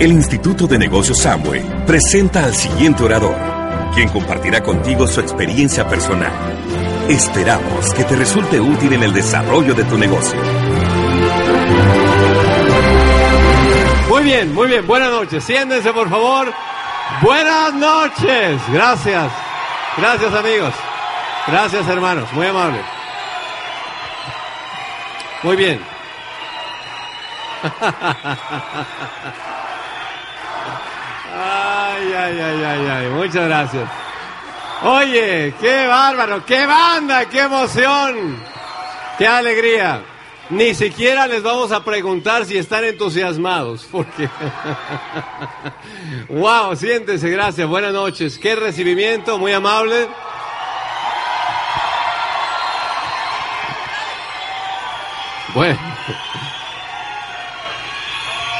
El Instituto de Negocios Samway presenta al siguiente orador, quien compartirá contigo su experiencia personal. Esperamos que te resulte útil en el desarrollo de tu negocio. Muy bien, muy bien. Buenas noches. Siéntense, por favor. Buenas noches. Gracias. Gracias, amigos. Gracias, hermanos. Muy amable. Muy bien. Ay, ay, ay, ay. Muchas gracias. Oye, qué bárbaro, qué banda, qué emoción, qué alegría. Ni siquiera les vamos a preguntar si están entusiasmados, porque... wow, siéntese, gracias, buenas noches. Qué recibimiento, muy amable. Bueno.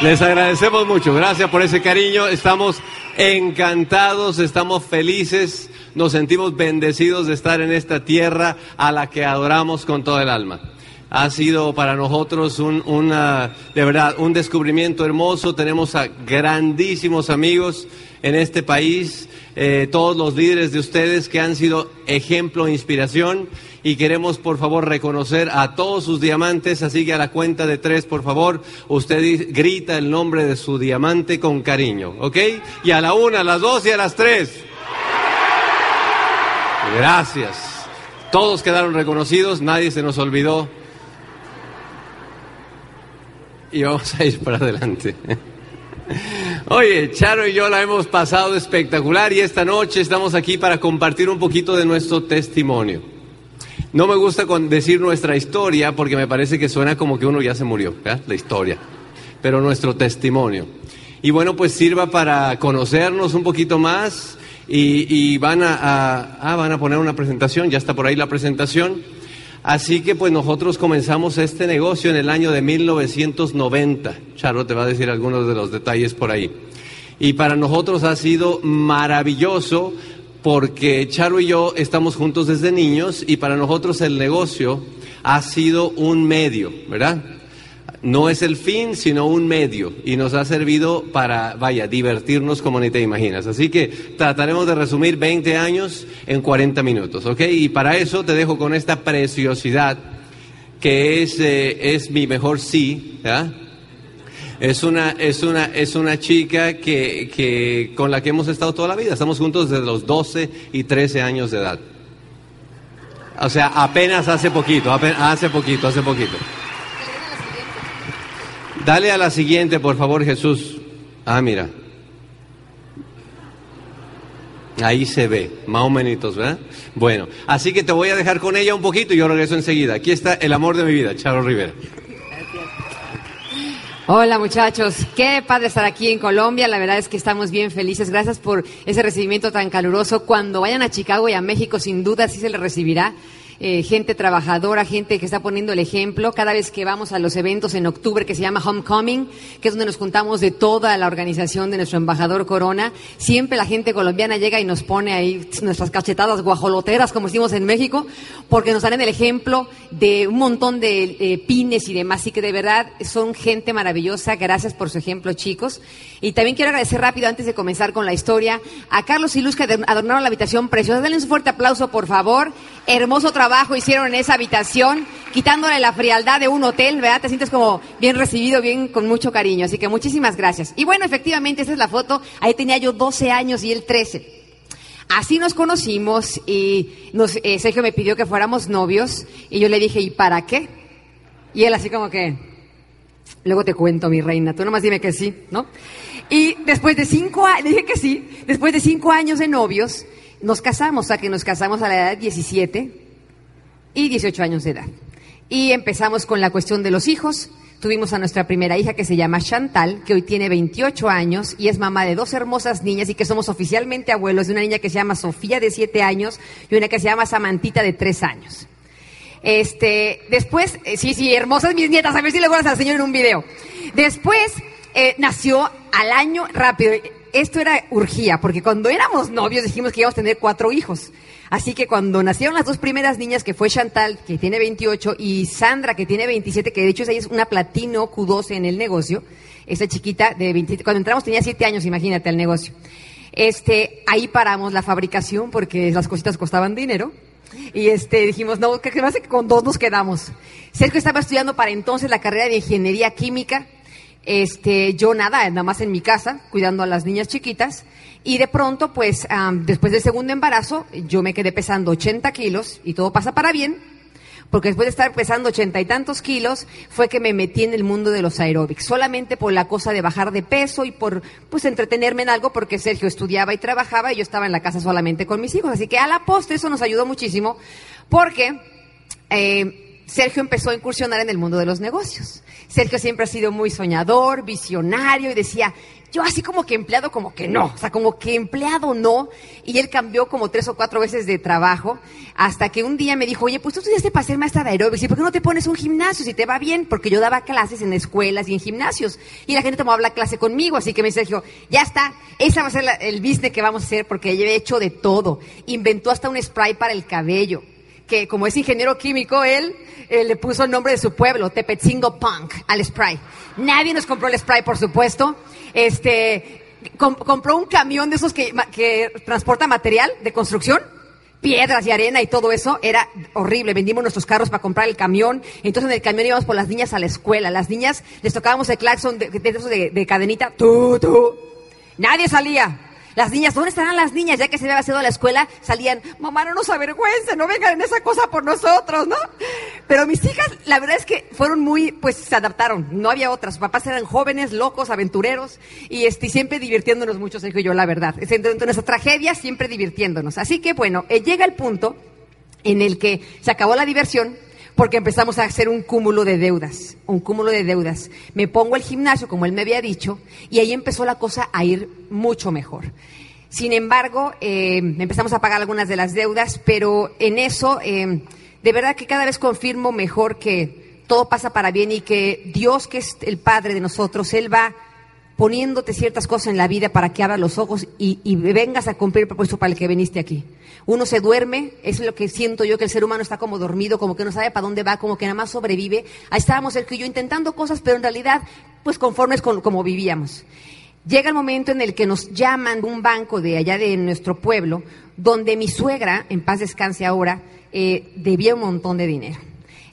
Les agradecemos mucho, gracias por ese cariño, estamos encantados, estamos felices, nos sentimos bendecidos de estar en esta tierra a la que adoramos con todo el alma. Ha sido para nosotros un, una, de verdad, un descubrimiento hermoso. Tenemos a grandísimos amigos en este país, eh, todos los líderes de ustedes que han sido ejemplo e inspiración y queremos por favor reconocer a todos sus diamantes, así que a la cuenta de tres, por favor, usted grita el nombre de su diamante con cariño, ¿ok? Y a la una, a las dos y a las tres. Gracias. Todos quedaron reconocidos, nadie se nos olvidó. Y vamos a ir para adelante. Oye, Charo y yo la hemos pasado espectacular y esta noche estamos aquí para compartir un poquito de nuestro testimonio. No me gusta decir nuestra historia porque me parece que suena como que uno ya se murió, la historia, pero nuestro testimonio. Y bueno, pues sirva para conocernos un poquito más y, van a, ah, van a poner una presentación, ya está por ahí la presentación. Así que pues nosotros comenzamos este negocio en el año de 1990. Charo te va a decir algunos de los detalles por ahí. Y para nosotros ha sido maravilloso porque Charo y yo estamos juntos desde niños y para nosotros el negocio ha sido un medio, ¿verdad? No es el fin, sino un medio. Y nos ha servido para, vaya, divertirnos como ni te imaginas. Así que trataremos de resumir 20 años en 40 minutos, ¿ok? Y para eso te dejo con esta preciosidad que es, eh, es mi mejor sí, ¿verdad? Es una, es una, es una chica que, que, con la que hemos estado toda la vida. Estamos juntos desde los 12 y 13 años de edad. O sea, apenas hace poquito, hace poquito, hace poquito. Dale a la siguiente, por favor, Jesús. Ah, mira. Ahí se ve, más o menos, ¿verdad? Bueno, así que te voy a dejar con ella un poquito y yo regreso enseguida. Aquí está el amor de mi vida, Charo Rivera. Hola muchachos, qué padre estar aquí en Colombia, la verdad es que estamos bien felices, gracias por ese recibimiento tan caluroso. Cuando vayan a Chicago y a México, sin duda sí se les recibirá. Eh, gente trabajadora, gente que está poniendo el ejemplo. Cada vez que vamos a los eventos en octubre que se llama Homecoming, que es donde nos juntamos de toda la organización de nuestro embajador Corona, siempre la gente colombiana llega y nos pone ahí nuestras cachetadas guajoloteras, como decimos en México, porque nos dan el ejemplo de un montón de eh, pines y demás. Así que de verdad son gente maravillosa. Gracias por su ejemplo, chicos. Y también quiero agradecer rápido, antes de comenzar con la historia, a Carlos y Luz que adornaron la habitación preciosa. Denle un fuerte aplauso, por favor. Hermoso trabajo hicieron en esa habitación, quitándole la frialdad de un hotel, ¿verdad? Te sientes como bien recibido, bien con mucho cariño. Así que muchísimas gracias. Y bueno, efectivamente, esa es la foto. Ahí tenía yo 12 años y él 13. Así nos conocimos y nos, eh, Sergio me pidió que fuéramos novios y yo le dije, ¿y para qué? Y él así como que, luego te cuento, mi reina, tú nomás dime que sí, ¿no? Y después de cinco años, dije que sí, después de cinco años de novios, nos casamos, o sea que nos casamos a la edad de 17 y 18 años de edad. Y empezamos con la cuestión de los hijos. Tuvimos a nuestra primera hija que se llama Chantal, que hoy tiene 28 años y es mamá de dos hermosas niñas y que somos oficialmente abuelos de una niña que se llama Sofía de 7 años y una que se llama Samantita de 3 años. Este, después, eh, sí, sí, hermosas mis nietas, a ver si le voy a enseñar en un video. Después, eh, nació al año rápido. esto era urgía, porque cuando éramos novios dijimos que íbamos a tener cuatro hijos. Así que cuando nacieron las dos primeras niñas, que fue Chantal, que tiene 28, y Sandra, que tiene 27, que de hecho ella es una platino Q12 en el negocio, esa chiquita de 27, cuando entramos tenía 7 años, imagínate, al negocio. Este, ahí paramos la fabricación porque las cositas costaban dinero. Y este, dijimos, no, que hace que con dos nos quedamos. Sergio estaba estudiando para entonces la carrera de ingeniería química. Este, yo nada, nada más en mi casa, cuidando a las niñas chiquitas. Y de pronto, pues, después del segundo embarazo, yo me quedé pesando 80 kilos y todo pasa para bien porque después de estar pesando ochenta y tantos kilos, fue que me metí en el mundo de los aeróbics, solamente por la cosa de bajar de peso y por, pues, entretenerme en algo, porque Sergio estudiaba y trabajaba y yo estaba en la casa solamente con mis hijos. Así que a la postre eso nos ayudó muchísimo, porque eh, Sergio empezó a incursionar en el mundo de los negocios. Sergio siempre ha sido muy soñador, visionario y decía, yo así como que empleado, como que no, o sea, como que empleado no. Y él cambió como tres o cuatro veces de trabajo, hasta que un día me dijo, oye, pues tú estudiaste para ser maestra de aeróbics, ¿y por qué no te pones un gimnasio si te va bien? Porque yo daba clases en escuelas y en gimnasios, y la gente tomaba la clase conmigo, así que me dice ya está, esa va a ser el business que vamos a hacer, porque ella he hecho de todo. Inventó hasta un spray para el cabello que como es ingeniero químico, él eh, le puso el nombre de su pueblo, Tepetzingo Punk, al spray. Nadie nos compró el spray, por supuesto. Este, compró un camión de esos que, transporta material de construcción piedras y arena y todo eso, era horrible. Vendimos nuestros carros para comprar el camión. Entonces en el camión íbamos por las niñas a la escuela. Las niñas les tocábamos el claxon de, de, de cadenita. Tú, tú. Nadie salía. Las niñas, ¿dónde estarán las niñas? Ya que se había a la escuela, salían, mamá, no nos avergüence, no vengan en esa cosa por nosotros, ¿no? Pero mis hijas, la verdad es que fueron muy, pues se adaptaron, no había otras. Papás eran jóvenes, locos, aventureros, y este, siempre divirtiéndonos mucho, Sergio y yo, la verdad. Dentro de nuestra tragedia, siempre divirtiéndonos. Así que, bueno, eh, llega el punto en el que se acabó la diversión, porque empezamos a hacer un cúmulo de deudas, un cúmulo de deudas. Me pongo al gimnasio, como él me había dicho, y ahí empezó la cosa a ir mucho mejor. Sin embargo, eh, empezamos a pagar algunas de las deudas, pero en eso, eh, de verdad que cada vez confirmo mejor que todo pasa para bien y que Dios, que es el Padre de nosotros, Él va poniéndote ciertas cosas en la vida para que abras los ojos y, vengas a cumplir el propósito para el que viniste aquí. Uno se duerme, es lo que siento yo, que el ser humano está como dormido, como que no sabe para dónde va, como que nada más sobrevive. Ahí estábamos el que yo intentando cosas, pero en realidad, pues conformes con como vivíamos. Llega el momento en el que nos llaman de un banco de allá de nuestro pueblo, donde mi suegra, en paz descanse ahora, eh, debía un montón de dinero.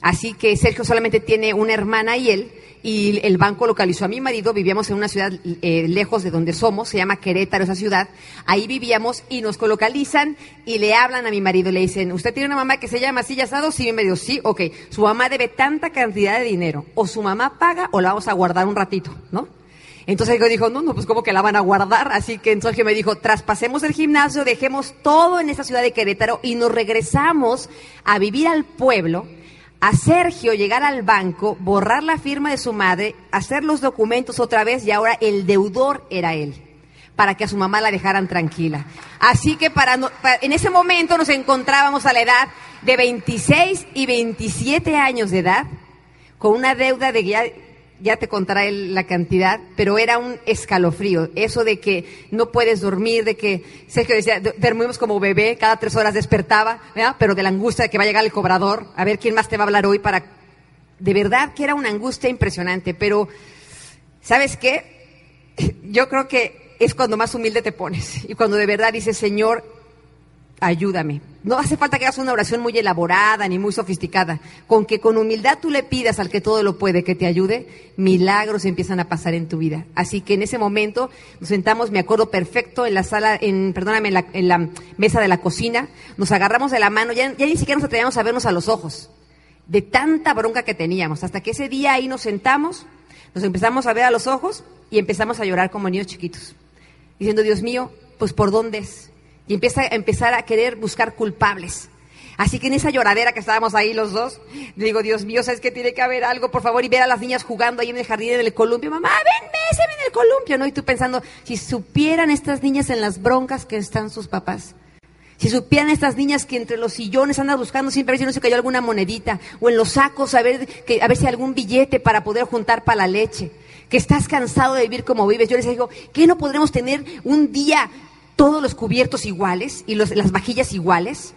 Así que Sergio solamente tiene una hermana y él, y el banco localizó a mi marido, vivíamos en una ciudad eh, lejos de donde somos, se llama Querétaro esa ciudad, ahí vivíamos y nos localizan y le hablan a mi marido, le dicen, ¿usted tiene una mamá que se llama así asado? Sí, me dijo, sí, ok, su mamá debe tanta cantidad de dinero, o su mamá paga o la vamos a guardar un ratito, ¿no? Entonces yo dijo, no, no, pues como que la van a guardar. Así que entonces me dijo, traspasemos el gimnasio, dejemos todo en esa ciudad de Querétaro y nos regresamos a vivir al pueblo a Sergio llegar al banco, borrar la firma de su madre, hacer los documentos otra vez y ahora el deudor era él, para que a su mamá la dejaran tranquila. Así que para, en ese momento nos encontrábamos a la edad de 26 y 27 años de edad, con una deuda de ya ya te contará la cantidad, pero era un escalofrío. Eso de que no puedes dormir, de que Sergio decía, dormimos como bebé, cada tres horas despertaba, pero de la angustia de que va a llegar el cobrador, a ver quién más te va a hablar hoy para... De verdad que era una angustia impresionante, pero ¿sabes qué? Yo creo que es cuando más humilde te pones y cuando de verdad dices, Señor, ayúdame. No hace falta que hagas una oración muy elaborada ni muy sofisticada. Con que con humildad tú le pidas al que todo lo puede que te ayude, milagros empiezan a pasar en tu vida. Así que en ese momento nos sentamos, me acuerdo perfecto, en la sala, en, perdóname, en la, mesa de la cocina, nos agarramos de la mano, ya, ya ni siquiera nos atrevíamos a vernos a los ojos, de tanta bronca que teníamos. Hasta que ese día ahí nos sentamos, nos empezamos a ver a los ojos y empezamos a llorar como niños chiquitos, diciendo, Dios mío, pues por dónde es y empieza a empezar a querer buscar culpables. Así que en esa lloradera que estábamos ahí los dos, digo, Dios mío, ¿sabes que tiene que haber algo? Por favor, y ver a las niñas jugando ahí en el jardín en el columpio. Mamá, ven, ven en el columpio, ¿no? Y tú pensando, si supieran estas niñas en las broncas que están sus papás. Si supieran estas niñas que entre los sillones andan buscando siempre a ver si no se cayó alguna monedita, o en los sacos a ver, que, a ver si algún billete para poder juntar para la leche que estás cansado de vivir como vives. Yo les digo, ¿qué no podremos tener un día todos los cubiertos iguales y las vajillas iguales?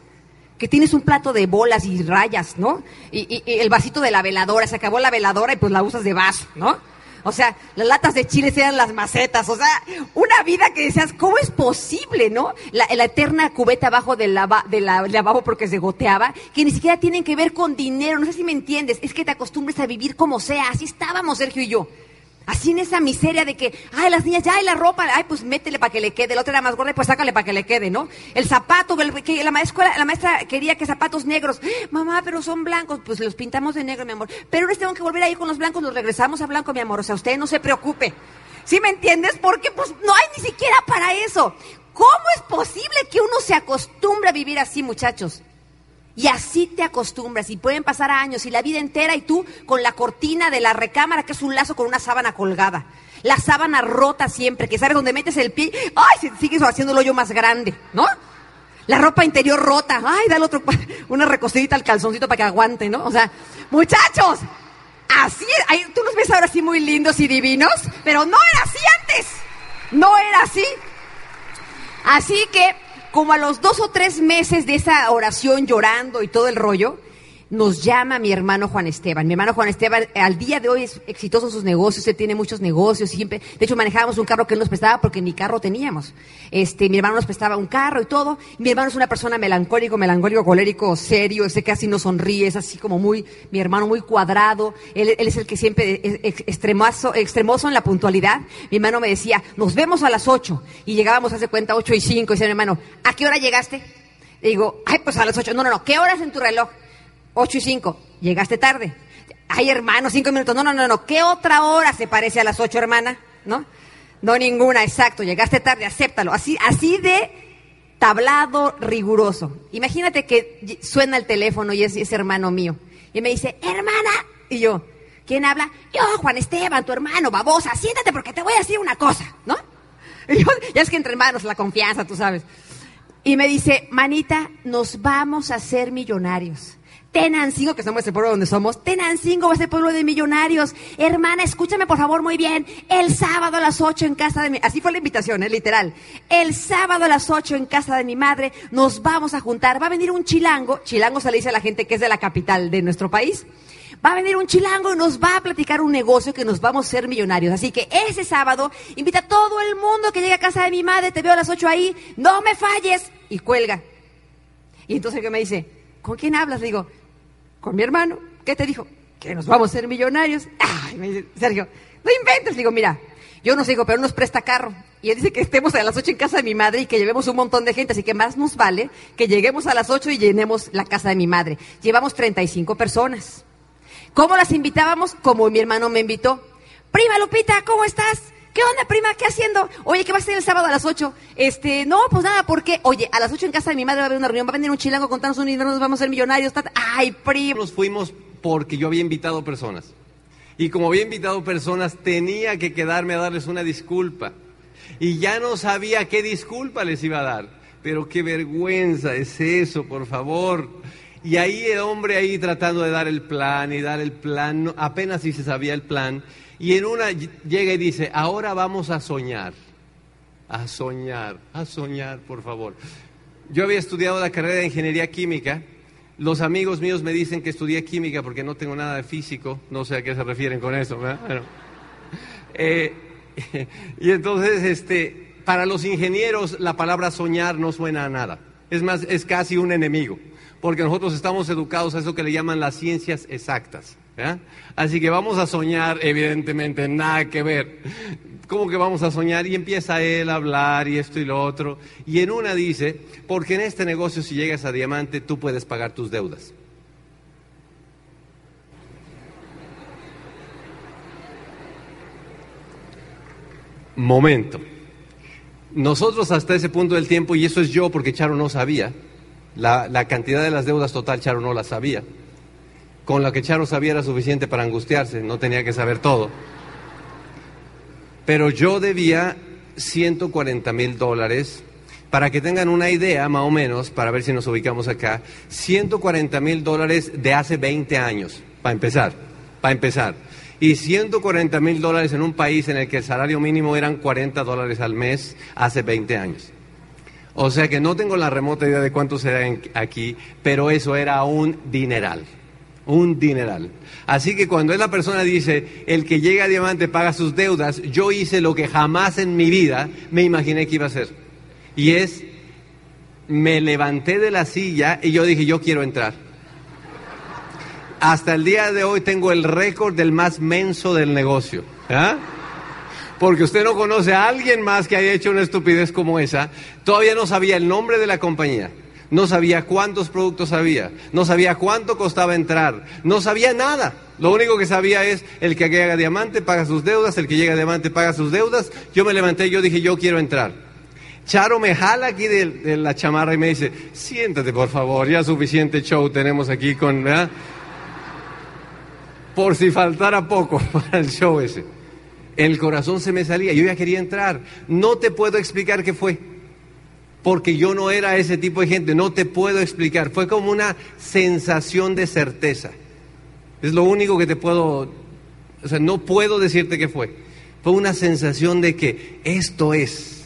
Que tienes un plato de bolas y rayas, ¿no? Y, el vasito de la veladora, se acabó la veladora y pues la usas de vaso, ¿no? O sea, las latas de chile eran las macetas. O sea, una vida que decías, ¿cómo es posible, no? La, eterna cubeta abajo del, lava, lavabo porque se goteaba, que ni siquiera tienen que ver con dinero. No sé si me entiendes. Es que te acostumbres a vivir como sea. Así estábamos, Sergio y yo. Así en esa miseria de que, ay, las niñas, ya, hay la ropa, ay, pues métele para que le quede. La otra era más gorda, pues sácale para que le quede, ¿no? El zapato, que la maestra, la maestra quería que zapatos negros. Mamá, pero son blancos. Pues los pintamos de negro, mi amor. Pero ahora tengo que volver a ir con los blancos, los regresamos a blanco, mi amor. O sea, usted no se preocupe. ¿Sí me entiendes? Porque pues no hay ni siquiera para eso. ¿Cómo es posible que uno se acostumbre a vivir así, muchachos? Y así te acostumbras y pueden pasar años y la vida entera y tú con la cortina de la recámara que es un lazo con una sábana colgada. La sábana rota siempre, que sabes dónde metes el pie, ay, sigues haciendo el hoyo más grande, ¿no? La ropa interior rota, ay, dale otro, una recostadita al calzoncito para que aguante, ¿no? O sea, muchachos, así, tú los ves ahora así muy lindos y divinos, pero no era así antes, no era así. Así que como a los dos o tres meses de esa oración llorando y todo el rollo, nos llama mi hermano Juan Esteban. Mi hermano Juan Esteban al día de hoy es exitoso en sus negocios, él tiene muchos negocios, siempre, de hecho manejábamos un carro que él nos prestaba porque ni carro teníamos. Este, mi hermano nos prestaba un carro y todo. Mi hermano es una persona melancólico, melancólico, colérico, serio, ese casi no sonríe, es así como muy, mi hermano muy cuadrado. Él, es el que siempre es extremoso, extremoso en la puntualidad. Mi hermano me decía, nos vemos a las ocho. Y llegábamos hace cuenta ocho y cinco. Y decía mi hermano, ¿a qué hora llegaste? Le digo, ay, pues a las ocho. No, no, no, ¿qué horas en tu reloj? 8 y 5, llegaste tarde. Ay, hermano, cinco minutos. No, no, no, no. ¿Qué otra hora se parece a las ocho, hermana? ¿No? No ninguna, exacto. Llegaste tarde, acéptalo. Así, así de tablado riguroso. Imagínate que suena el teléfono y es, hermano mío. Y me dice, hermana. Y yo, ¿quién habla? Yo, Juan Esteban, tu hermano, babosa. Siéntate porque te voy a decir una cosa, ¿no? Y yo, ya es que entre hermanos la confianza, tú sabes. Y me dice, manita, nos vamos a hacer millonarios. Tenancingo, que somos el pueblo donde somos, Tenancingo a ser pueblo de millonarios. Hermana, escúchame por favor muy bien. El sábado a las 8 en casa de mi... Así fue la invitación, ¿eh? literal. El sábado a las 8 en casa de mi madre nos vamos a juntar. Va a venir un chilango. Chilango se le dice a la gente que es de la capital de nuestro país. Va a venir un chilango y nos va a platicar un negocio que nos vamos a ser millonarios. Así que ese sábado invita a todo el mundo que llegue a casa de mi madre. Te veo a las 8 ahí. No me falles. Y cuelga. Y entonces que me dice, ¿con quién hablas? Le digo, con mi hermano. ¿Qué te dijo? Que nos vamos a ser millonarios. Ay, me dice, Sergio, no inventes. digo, mira, yo no digo, pero nos presta carro. Y él dice que estemos a las ocho en casa de mi madre y que llevemos un montón de gente. Así que más nos vale que lleguemos a las ocho y llenemos la casa de mi madre. Llevamos 35 personas. ¿Cómo las invitábamos? Como mi hermano me invitó. Prima Lupita, ¿cómo estás? ¿Qué onda, prima? ¿Qué haciendo? Oye, ¿qué va a ser el sábado a las 8? Este, no, pues nada, porque, oye, a las 8 en casa de mi madre va a haber una reunión, va a venir un chilango contarnos un dinero, nos vamos a ser millonarios. Ay, prima. Nos fuimos porque yo había invitado personas. Y como había invitado personas, tenía que quedarme a darles una disculpa. Y ya no sabía qué disculpa les iba a dar. Pero qué vergüenza es eso, por favor. Y ahí el hombre ahí tratando de dar el plan y dar el plan, apenas si se sabía el plan. Y en una llega y dice, ahora vamos a soñar, a soñar, a soñar, por favor. Yo había estudiado la carrera de ingeniería química. Los amigos míos me dicen que estudié química porque no tengo nada de físico. No sé a qué se refieren con eso. Eh, y entonces, este, para los ingenieros, la palabra soñar no suena a nada. Es más, es casi un enemigo. Porque nosotros estamos educados a eso que le llaman las ciencias exactas. Así que vamos a soñar, evidentemente, nada que ver. ¿Cómo que vamos a soñar? Y empieza él a hablar y esto y lo otro. Y en una dice, porque en este negocio si llegas a diamante tú puedes pagar tus deudas. Momento. Nosotros hasta ese punto del tiempo, y eso es yo porque Charo no sabía, la, la cantidad de las deudas total Charo no la sabía con la que Charo sabía era suficiente para angustiarse, no tenía que saber todo. Pero yo debía 140 mil dólares, para que tengan una idea más o menos, para ver si nos ubicamos acá, 140 mil dólares de hace 20 años, para empezar, para empezar. Y 140 mil dólares en un país en el que el salario mínimo eran 40 dólares al mes hace 20 años. O sea que no tengo la remota idea de cuánto será aquí, pero eso era un dineral, un dineral. Así que cuando la persona dice, el que llega a diamante paga sus deudas, yo hice lo que jamás en mi vida me imaginé que iba a hacer. Y es, me levanté de la silla y yo dije, yo quiero entrar. Hasta el día de hoy tengo el récord del más menso del negocio. ¿Ah? porque usted no conoce a alguien más que haya hecho una estupidez como esa, todavía no sabía el nombre de la compañía, no sabía cuántos productos había, no sabía cuánto costaba entrar, no sabía nada. Lo único que sabía es el que llega diamante paga sus deudas, el que llega diamante paga sus deudas. Yo me levanté y yo dije, yo quiero entrar. Charo me jala aquí de, la chamarra y me dice, siéntate por favor, ya suficiente show tenemos aquí con... Por si faltara poco para el show ese el corazón se me salía, yo ya quería entrar. No te puedo explicar qué fue, porque yo no era ese tipo de gente, no te puedo explicar. Fue como una sensación de certeza. Es lo único que te puedo, o sea, no puedo decirte qué fue. Fue una sensación de que esto es.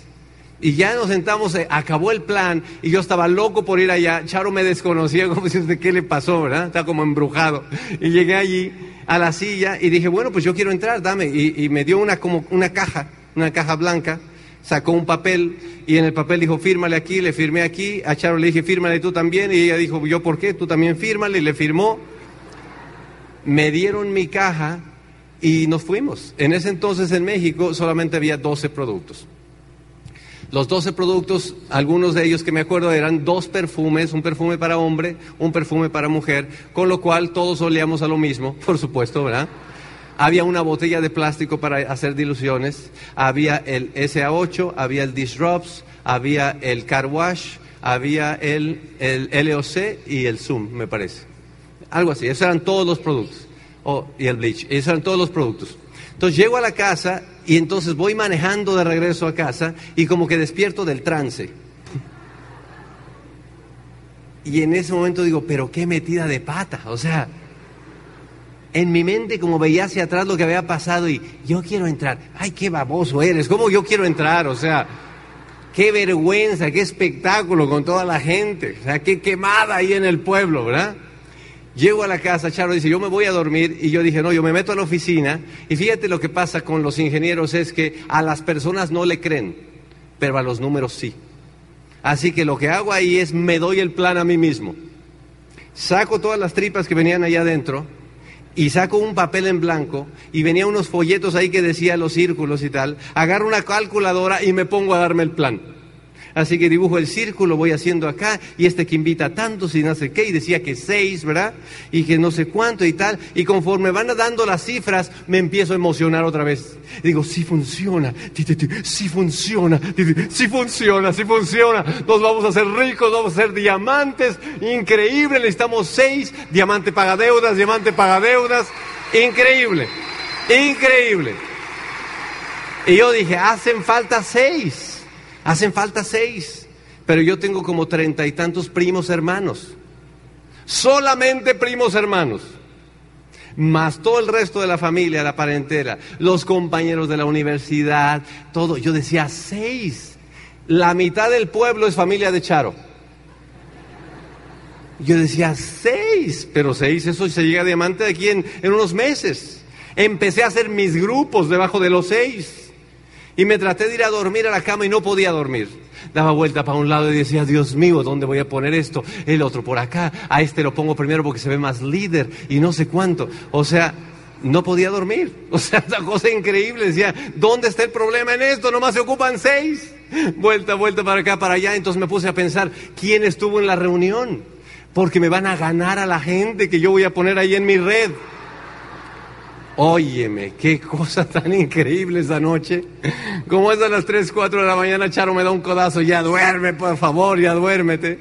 Y ya nos sentamos, acabó el plan y yo estaba loco por ir allá. Charo me desconocía como si qué le pasó, ¿verdad? Como embrujado. Y llegué allí a la silla y dije, bueno, pues yo quiero entrar, dame. Y, me dio una, como una caja, una caja blanca, sacó un papel y en el papel dijo, fírmale aquí, le firmé aquí. A Charo le dije, fírmale tú también. Y ella dijo, ¿yo por qué? Tú también fírmale. Y le firmó. Me dieron mi caja y nos fuimos. En ese entonces en México solamente había 12 productos. Los 12 productos, algunos de ellos que me acuerdo eran dos perfumes, un perfume para hombre, un perfume para mujer, con lo cual todos olíamos a lo mismo, por supuesto, ¿verdad? Había una botella de plástico para hacer diluciones, había el SA8, había el Disrupts, había el Car Wash, había el, el LOC y el Zoom, me parece. Algo así, esos eran todos los productos. Oh, y el bleach, esos eran todos los productos. Entonces llego a la casa y entonces voy manejando de regreso a casa y como que despierto del trance. Y en ese momento digo, pero qué metida de pata. O sea, en mi mente como veía hacia atrás lo que había pasado y yo quiero entrar. Ay, qué baboso eres. ¿Cómo yo quiero entrar? O sea, qué vergüenza, qué espectáculo con toda la gente. O sea, qué quemada ahí en el pueblo, ¿verdad? Llego a la casa, Charo dice, yo me voy a dormir y yo dije, no, yo me meto a la oficina y fíjate lo que pasa con los ingenieros es que a las personas no le creen, pero a los números sí. Así que lo que hago ahí es me doy el plan a mí mismo. Saco todas las tripas que venían allá adentro y saco un papel en blanco y venía unos folletos ahí que decía los círculos y tal. Agarro una calculadora y me pongo a darme el plan. Así que dibujo el círculo, voy haciendo acá, y este que invita a tantos y no sé qué, y decía que seis, ¿verdad? Y que no sé cuánto y tal. Y conforme van dando las cifras, me empiezo a emocionar otra vez. digo, sí funciona, sí funciona, sí funciona, sí funciona. Nos vamos a hacer ricos, vamos a ser diamantes, increíble, necesitamos seis, diamante paga deudas, diamante paga deudas, increíble, increíble. Y yo dije, hacen falta seis. Hacen falta seis, pero yo tengo como treinta y tantos primos hermanos. Solamente primos hermanos. Más todo el resto de la familia, la parentela, los compañeros de la universidad, todo. Yo decía seis. La mitad del pueblo es familia de Charo. Yo decía seis, pero seis, eso se llega a diamante de aquí en, en unos meses. Empecé a hacer mis grupos debajo de los seis. Y me traté de ir a dormir a la cama y no podía dormir. Daba vuelta para un lado y decía, Dios mío, ¿dónde voy a poner esto? El otro por acá. A este lo pongo primero porque se ve más líder y no sé cuánto. O sea, no podía dormir. O sea, una cosa increíble. Decía, ¿dónde está el problema en esto? Nomás se ocupan seis. Vuelta, vuelta para acá, para allá. Entonces me puse a pensar, ¿quién estuvo en la reunión? Porque me van a ganar a la gente que yo voy a poner ahí en mi red. Óyeme, qué cosa tan increíble esa noche. Como es a las 3, 4 de la mañana, Charo me da un codazo, ya duerme, por favor, ya duérmete.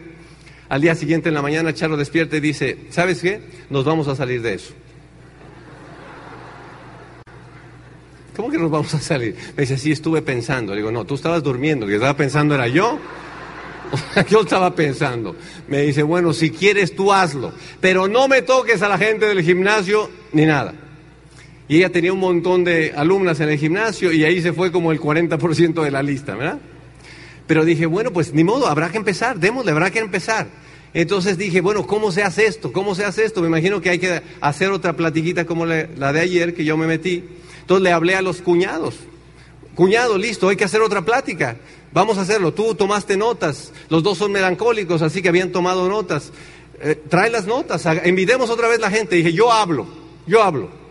Al día siguiente en la mañana, Charo despierta y dice, ¿sabes qué? Nos vamos a salir de eso. ¿Cómo que nos vamos a salir? Me dice, sí, estuve pensando. Le digo, no, tú estabas durmiendo, que estaba pensando era yo. yo estaba pensando. Me dice, bueno, si quieres tú hazlo, pero no me toques a la gente del gimnasio ni nada. Y ella tenía un montón de alumnas en el gimnasio y ahí se fue como el 40% de la lista, ¿verdad? Pero dije, bueno, pues ni modo, habrá que empezar, démosle, habrá que empezar. Entonces dije, bueno, ¿cómo se hace esto? ¿Cómo se hace esto? Me imagino que hay que hacer otra platiquita como la de ayer que yo me metí. Entonces le hablé a los cuñados. Cuñado, listo, hay que hacer otra plática. Vamos a hacerlo. Tú tomaste notas. Los dos son melancólicos, así que habían tomado notas. Eh, trae las notas. Invitemos otra vez la gente. Dije, yo hablo, yo hablo.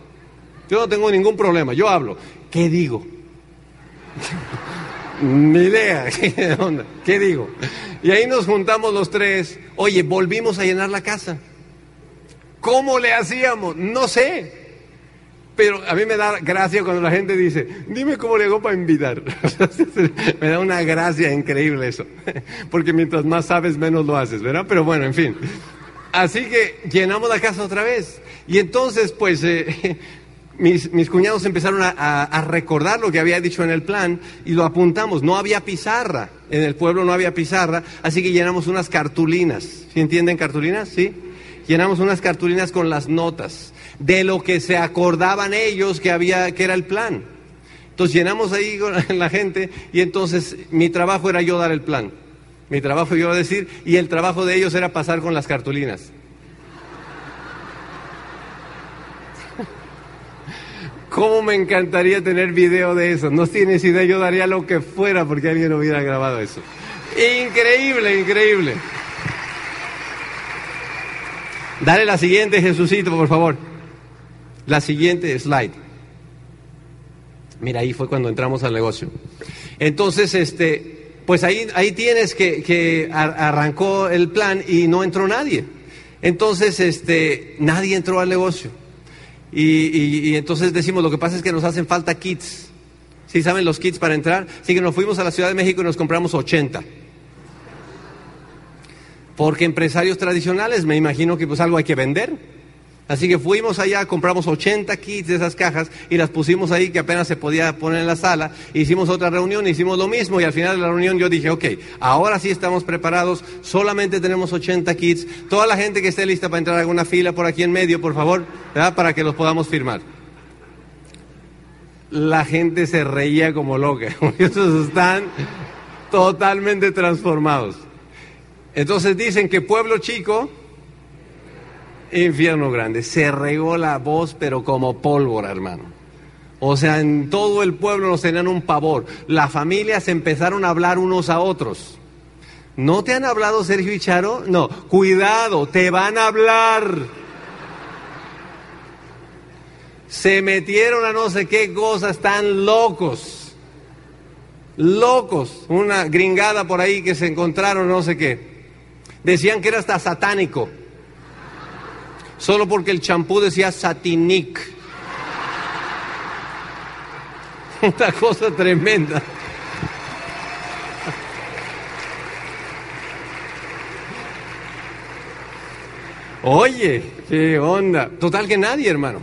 Yo no tengo ningún problema, yo hablo. ¿Qué digo? Ni idea. ¿Qué digo? Y ahí nos juntamos los tres. Oye, volvimos a llenar la casa. ¿Cómo le hacíamos? No sé. Pero a mí me da gracia cuando la gente dice, dime cómo le hago para invitar. me da una gracia increíble eso. Porque mientras más sabes, menos lo haces, ¿verdad? Pero bueno, en fin. Así que llenamos la casa otra vez. Y entonces, pues, eh, mis, cuñados empezaron a, recordar lo que había dicho en el plan y lo apuntamos. No había pizarra. En el pueblo no había pizarra. Así que llenamos unas cartulinas. ¿Sí entienden cartulinas? Sí. Llenamos unas cartulinas con las notas de lo que se acordaban ellos que había que era el plan. Entonces llenamos ahí con la gente y entonces mi trabajo era yo dar el plan. Mi trabajo yo decir y el trabajo de ellos era pasar con las cartulinas. ¿Cómo me encantaría tener video de eso? No tienes idea, yo daría lo que fuera porque alguien hubiera grabado eso. Increíble, increíble. Dale la siguiente, Jesucito, por favor. La siguiente slide. Mira, ahí fue cuando entramos al negocio. Entonces, este, pues ahí, ahí tienes que, que arrancó el plan y no entró nadie. Entonces, este, nadie entró al negocio. Y, entonces decimos, lo que pasa es que nos hacen falta kits. ¿Sí saben los kits para entrar? Así que nos fuimos a la Ciudad de México y nos compramos 80. Porque empresarios tradicionales, me imagino que pues algo hay que vender. Así que fuimos allá, compramos 80 kits de esas cajas y las pusimos ahí que apenas se podía poner en la sala. Hicimos otra reunión, hicimos lo mismo y al final de la reunión yo dije, ok, ahora sí estamos preparados, solamente tenemos 80 kits. Toda la gente que esté lista para entrar a alguna fila por aquí en medio, por favor, para que los podamos firmar. La gente se reía como loca. Estos están totalmente transformados. Entonces dicen que pueblo chico Infierno grande. Se regó la voz, pero como pólvora, hermano. O sea, en todo el pueblo nos tenían un pavor. Las familias empezaron a hablar unos a otros. ¿No te han hablado Sergio y Charo? No, cuidado, te van a hablar. Se metieron a no sé qué cosas, están locos. Locos. Una gringada por ahí que se encontraron, no sé qué. Decían que era hasta satánico solo porque el champú decía Satinic. Una cosa tremenda. Oye, qué onda. Total que nadie, hermano.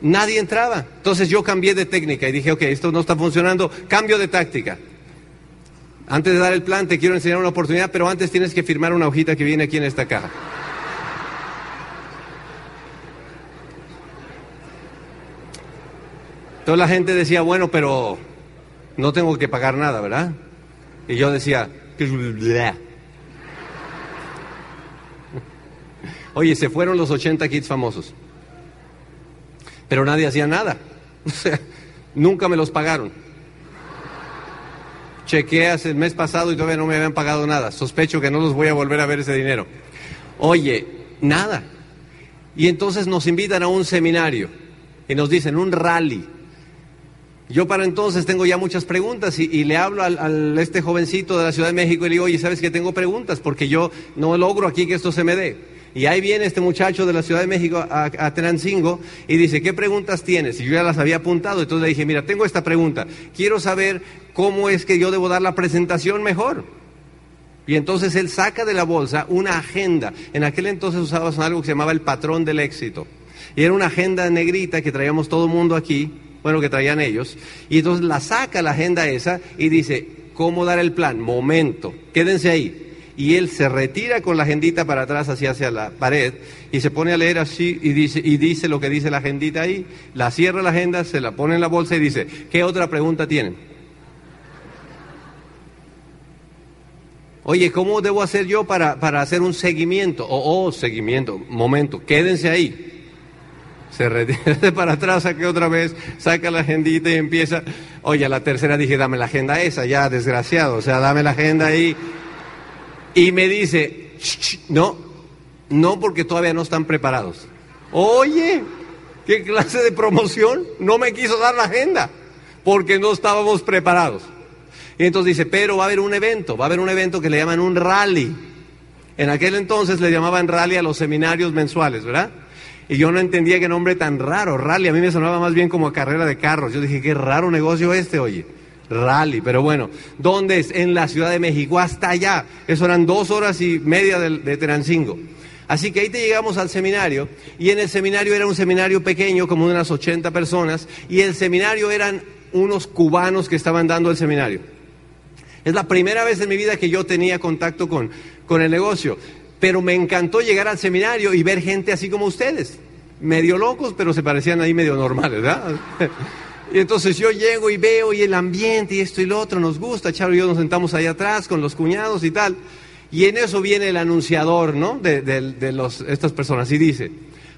Nadie entraba. Entonces yo cambié de técnica y dije, ok, esto no está funcionando, cambio de táctica. Antes de dar el plan, te quiero enseñar una oportunidad, pero antes tienes que firmar una hojita que viene aquí en esta caja. Entonces la gente decía, bueno, pero no tengo que pagar nada, ¿verdad? Y yo decía, Oye, se fueron los 80 kits famosos. Pero nadie hacía nada. O sea, nunca me los pagaron. Chequeé hace el mes pasado y todavía no me habían pagado nada. Sospecho que no los voy a volver a ver ese dinero. Oye, nada. Y entonces nos invitan a un seminario y nos dicen un rally. Yo para entonces tengo ya muchas preguntas y, le hablo al, este jovencito de la Ciudad de México y le digo, oye, ¿sabes que tengo preguntas? Porque yo no logro aquí que esto se me dé. Y ahí viene este muchacho de la Ciudad de México a, a y dice, ¿qué preguntas tienes? Y yo ya las había apuntado, entonces le dije, mira, tengo esta pregunta, quiero saber cómo es que yo debo dar la presentación mejor. Y entonces él saca de la bolsa una agenda. En aquel entonces usábamos algo que se llamaba el patrón del éxito. Y era una agenda negrita que traíamos todo el mundo aquí bueno, que traían ellos, y entonces la saca la agenda esa y dice, ¿cómo dar el plan? Momento, quédense ahí. y él se retira con la agendita para atrás hacia, hacia la pared y se pone a leer así y dice, y dice lo que dice la agendita ahí, la cierra la agenda, se la pone en la bolsa y dice, ¿qué otra pregunta tienen? Oye, ¿cómo debo hacer yo para, para hacer un seguimiento? Oh, oh, seguimiento, momento, quédense ahí. Se retira para atrás, saque otra vez, saca la agendita y empieza. Oye, a la tercera dije, dame la agenda esa, ya, desgraciado, o sea, dame la agenda ahí. Y me dice, no, no porque todavía no están preparados. Oye, ¿qué clase de promoción? No me quiso dar la agenda porque no estábamos preparados. Y entonces dice, pero va a haber un evento, va a haber un evento que le llaman un rally. En aquel entonces le llamaban rally a los seminarios mensuales, ¿verdad? Y yo no entendía qué nombre tan raro, rally. A mí me sonaba más bien como carrera de carros. Yo dije, qué raro negocio este, oye. Rally, pero bueno, ¿dónde es? En la Ciudad de México, hasta allá. Eso eran dos horas y media de, de Terancingo. Así que ahí te llegamos al seminario y en el seminario era un seminario pequeño, como unas 80 personas, y el seminario eran unos cubanos que estaban dando el seminario. Es la primera vez en mi vida que yo tenía contacto con, con el negocio, pero me encantó llegar al seminario y ver gente así como ustedes, medio locos, pero se parecían ahí medio normales, ¿verdad? Y entonces yo llego y veo y el ambiente y esto y lo otro nos gusta. Charo y yo nos sentamos ahí atrás con los cuñados y tal. Y en eso viene el anunciador, ¿no? De, de, los, estas personas y dice,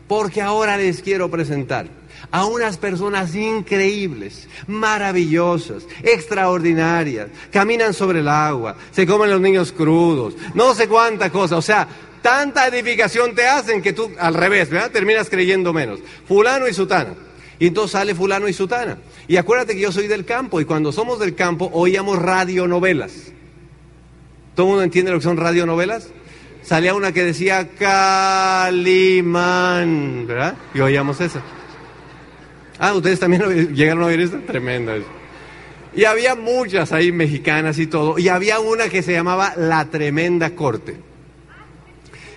porque ahora les quiero presentar a unas personas increíbles, maravillosas, extraordinarias, caminan sobre el agua, se comen los niños crudos, no sé cuánta cosa, o sea, tanta edificación te hacen que tú al revés, ¿verdad? Terminas creyendo menos. Fulano y sutana. Y entonces sale fulano y sutana. Y acuérdate que yo soy del campo y cuando somos del campo oíamos radionovelas. ¿Todo el mundo entiende lo que son radionovelas? Salía una que decía Calimán, ¿verdad? Y oíamos esa. Ah, ustedes también llegaron a oír esta? Tremenda. Y había muchas ahí mexicanas y todo. Y había una que se llamaba La Tremenda Corte.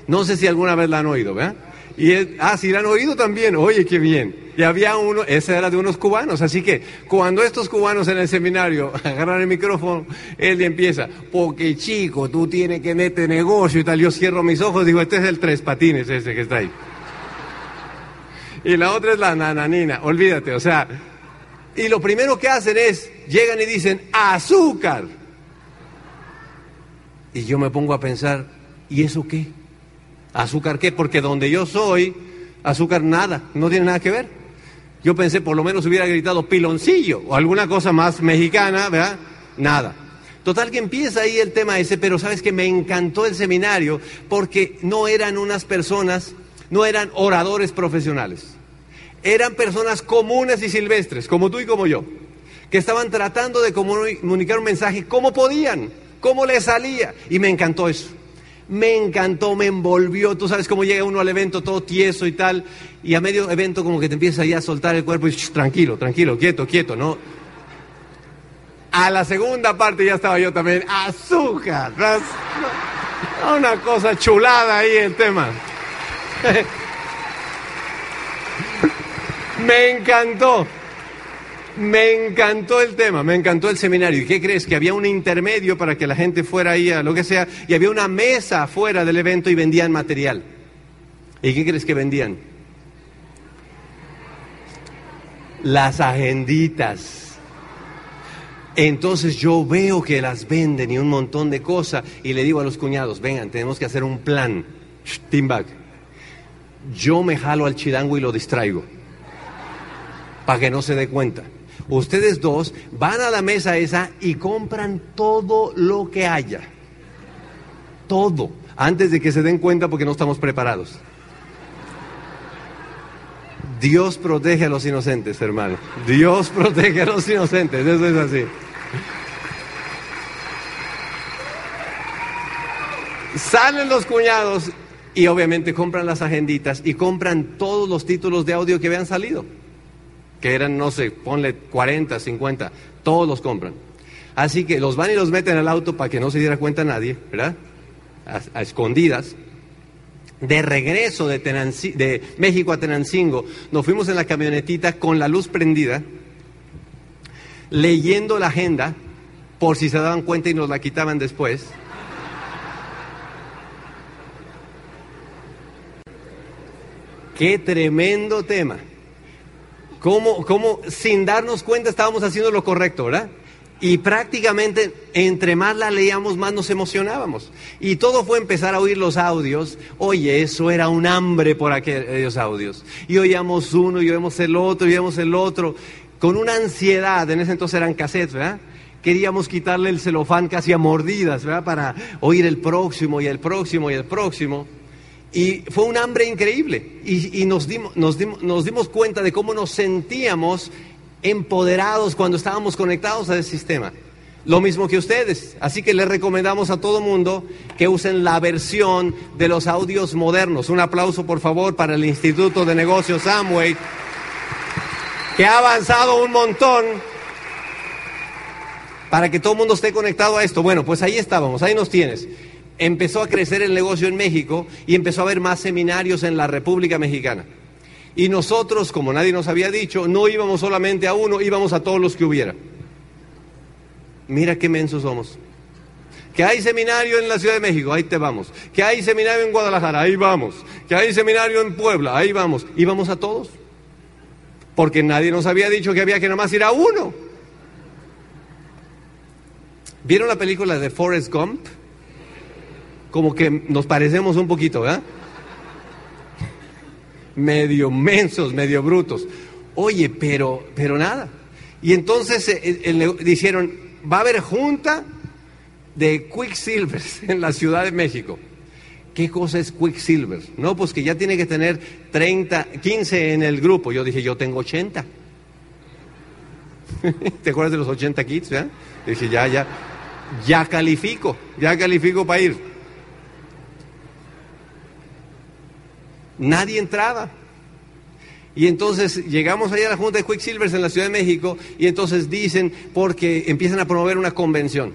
No sé si alguna vez la han oído, ¿verdad? Y ah, sí, la han oído también. Oye, qué bien. Y había uno, ese era de unos cubanos. Así que cuando estos cubanos en el seminario agarran el micrófono, él empieza, porque chico, tú tienes que meter negocio y tal. Yo cierro mis ojos, digo, este es el tres patines ese que está ahí. Y la otra es la nananina, olvídate, o sea. Y lo primero que hacen es, llegan y dicen, azúcar. Y yo me pongo a pensar, ¿y eso qué? ¿Azúcar qué? Porque donde yo soy, azúcar nada, no tiene nada que ver. Yo pensé, por lo menos hubiera gritado piloncillo o alguna cosa más mexicana, ¿verdad? Nada. Total que empieza ahí el tema ese, pero sabes que me encantó el seminario porque no eran unas personas, no eran oradores profesionales. Eran personas comunes y silvestres, como tú y como yo, que estaban tratando de comunicar un mensaje como podían, como les salía. Y me encantó eso me encantó, me envolvió. Tú sabes cómo llega uno al evento todo tieso y tal, y a medio evento como que te empieza ya a soltar el cuerpo y tranquilo, tranquilo, quieto, quieto, ¿no? A la segunda parte ya estaba yo también, azúcar, una cosa chulada ahí el tema. me encantó. Me encantó el tema, me encantó el seminario. ¿Y qué crees? Que había un intermedio para que la gente fuera ahí a lo que sea, y había una mesa afuera del evento y vendían material. ¿Y qué crees que vendían? Las agenditas. Entonces yo veo que las venden y un montón de cosas, y le digo a los cuñados, vengan, tenemos que hacer un plan. Team back. Yo me jalo al chidango y lo distraigo, para que no se dé cuenta ustedes dos van a la mesa esa y compran todo lo que haya. Todo. Antes de que se den cuenta porque no estamos preparados. Dios protege a los inocentes, hermano. Dios protege a los inocentes. Eso es así. Salen los cuñados y obviamente compran las agenditas y compran todos los títulos de audio que habían salido que eran, no sé, ponle 40, 50, todos los compran. Así que los van y los meten al auto para que no se diera cuenta nadie, ¿verdad? A, escondidas. De regreso de, de México a Tenancingo, nos fuimos en la camionetita con la luz prendida, leyendo la agenda, por si se daban cuenta y nos la quitaban después. Qué tremendo tema. Cómo, cómo sin darnos cuenta estábamos haciendo lo correcto, ¿verdad? Y prácticamente entre más la leíamos, más nos emocionábamos. Y todo fue empezar a oír los audios. Oye, eso era un hambre por aquellos audios. Y oíamos uno, y oíamos el otro, y oíamos el otro. Con una ansiedad, en ese entonces eran cassettes, ¿verdad? Queríamos quitarle el celofán casi a mordidas, ¿verdad? Para oír el próximo, y el próximo, y el próximo. Y fue un hambre increíble. Y, nos, dimos, nos, dimos, nos dimos cuenta de cómo nos sentíamos empoderados cuando estábamos conectados a ese sistema. Lo mismo que ustedes. Así que les recomendamos a todo mundo que usen la versión de los audios modernos. Un aplauso, por favor, para el Instituto de Negocios Amway, que ha avanzado un montón para que todo el mundo esté conectado a esto. Bueno, pues ahí estábamos, ahí nos tienes. Empezó a crecer el negocio en México y empezó a haber más seminarios en la República Mexicana. Y nosotros, como nadie nos había dicho, no íbamos solamente a uno, íbamos a todos los que hubiera. Mira qué mensos somos. Que hay seminario en la Ciudad de México, ahí te vamos. Que hay seminario en Guadalajara, ahí vamos. Que hay seminario en Puebla, ahí vamos. Íbamos a todos. Porque nadie nos había dicho que había que nada más ir a uno. ¿Vieron la película de Forrest Gump? Como que nos parecemos un poquito, ¿verdad? medio mensos, medio brutos. Oye, pero, pero nada. Y entonces eh, dijeron, va a haber junta de Quicksilver en la Ciudad de México. ¿Qué cosa es Quicksilver? No, pues que ya tiene que tener 30, 15 en el grupo. Yo dije, yo tengo 80. ¿Te acuerdas de los 80 kits? Dije, ya, ya, ya califico, ya califico para ir. Nadie entraba. Y entonces llegamos allá a la Junta de Quicksilvers en la Ciudad de México y entonces dicen, porque empiezan a promover una convención.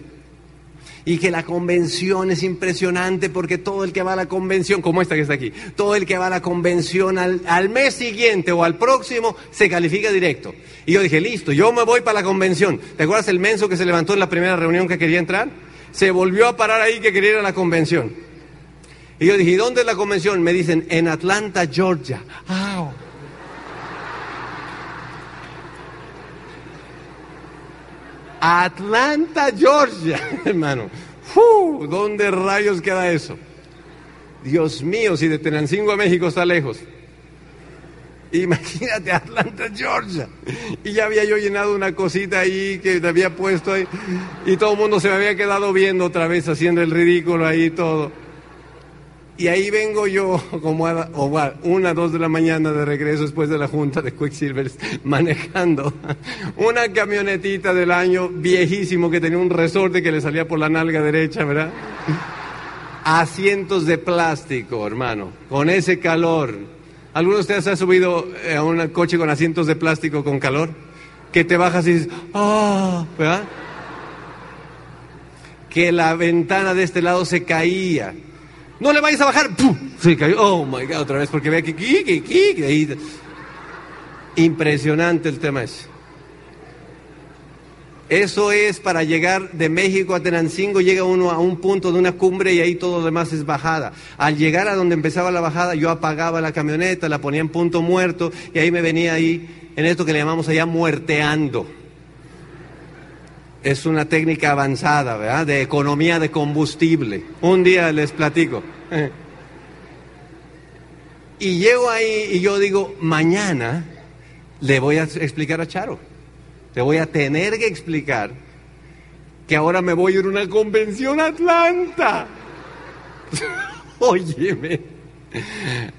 Y que la convención es impresionante porque todo el que va a la convención, como esta que está aquí, todo el que va a la convención al, al mes siguiente o al próximo se califica directo. Y yo dije, listo, yo me voy para la convención. ¿Te acuerdas el menso que se levantó en la primera reunión que quería entrar? Se volvió a parar ahí que quería ir a la convención. Y yo dije, ¿y dónde es la convención? Me dicen, en Atlanta, Georgia. Atlanta, Georgia, hermano. ¿Dónde rayos queda eso? Dios mío, si de Tenancingo a México está lejos. Imagínate Atlanta, Georgia. Y ya había yo llenado una cosita ahí que te había puesto ahí. Y todo el mundo se me había quedado viendo otra vez haciendo el ridículo ahí todo. Y ahí vengo yo, como a, una, dos de la mañana de regreso después de la junta de Quicksilver, manejando una camionetita del año viejísimo que tenía un resorte que le salía por la nalga derecha, ¿verdad? Asientos de plástico, hermano, con ese calor. ¿Alguno de ustedes ha subido eh, a un coche con asientos de plástico con calor? Que te bajas y dices, ¡ah! ¿verdad? Que la ventana de este lado se caía no le vayas a bajar. ¡Pum! Se cayó. Oh my God, otra vez, porque ve que. Ahí. Impresionante el tema ese. Eso es para llegar de México a Tenancingo, llega uno a un punto de una cumbre y ahí todo lo demás es bajada. Al llegar a donde empezaba la bajada, yo apagaba la camioneta, la ponía en punto muerto y ahí me venía ahí en esto que le llamamos allá muerteando es una técnica avanzada, ¿verdad? De economía de combustible. Un día les platico. Y llego ahí y yo digo, mañana le voy a explicar a Charo. Le voy a tener que explicar que ahora me voy a ir a una convención a Atlanta. Óyeme.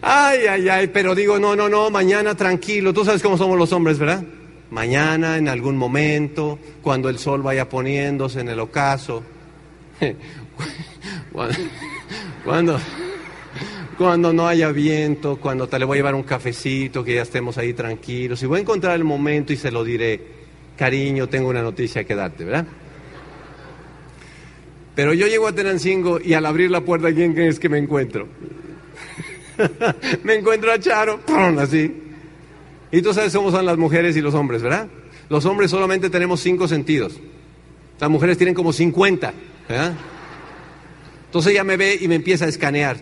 Ay, ay, ay, pero digo, no, no, no, mañana tranquilo. Tú sabes cómo somos los hombres, ¿verdad? Mañana, en algún momento, cuando el sol vaya poniéndose en el ocaso. cuando, cuando, no haya viento, cuando te le voy a llevar un cafecito, que ya estemos ahí tranquilos. Y voy a encontrar el momento y se lo diré. Cariño, tengo una noticia que darte, ¿verdad? Pero yo llego a Tenancingo y al abrir la puerta, ¿quién es que me encuentro? me encuentro a Charo, así. Y tú sabes cómo son las mujeres y los hombres, ¿verdad? Los hombres solamente tenemos cinco sentidos. Las mujeres tienen como 50, ¿verdad? Entonces ella me ve y me empieza a escanear.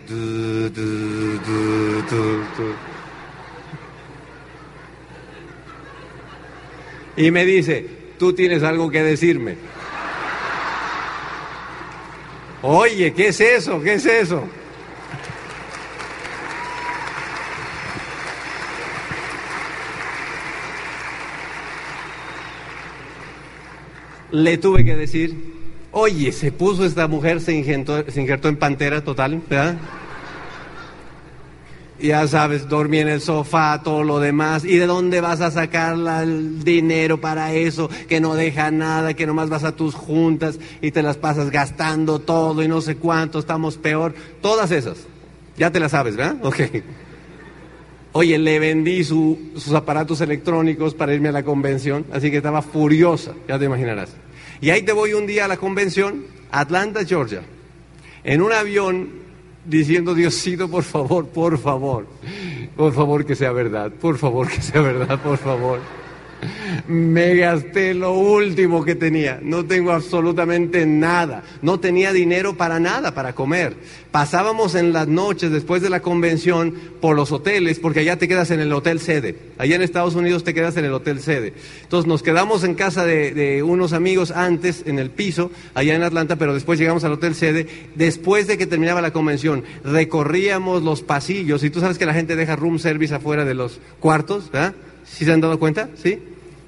Y me dice, tú tienes algo que decirme. Oye, ¿qué es eso? ¿Qué es eso? Le tuve que decir, oye, se puso esta mujer, se injertó, se injertó en pantera total, ¿verdad? ya sabes, dormí en el sofá, todo lo demás. ¿Y de dónde vas a sacar el dinero para eso? Que no deja nada, que nomás vas a tus juntas y te las pasas gastando todo y no sé cuánto, estamos peor. Todas esas. Ya te las sabes, ¿verdad? Ok. Oye, le vendí sus aparatos electrónicos para irme a la convención, así que estaba furiosa, ya te imaginarás. Y ahí te voy un día a la convención, Atlanta, Georgia, en un avión diciendo, Diosito, por favor, por favor, por favor que sea verdad, por favor que sea verdad, por favor. Me gasté lo último que tenía, no tengo absolutamente nada, no tenía dinero para nada, para comer. Pasábamos en las noches después de la convención por los hoteles, porque allá te quedas en el hotel sede, allá en Estados Unidos te quedas en el hotel sede. Entonces nos quedamos en casa de, unos amigos antes, en el piso, allá en Atlanta, pero después llegamos al hotel sede, después de que terminaba la convención, recorríamos los pasillos, y tú sabes que la gente deja room service afuera de los cuartos, ¿verdad? ¿Sí se han dado cuenta? ¿Sí?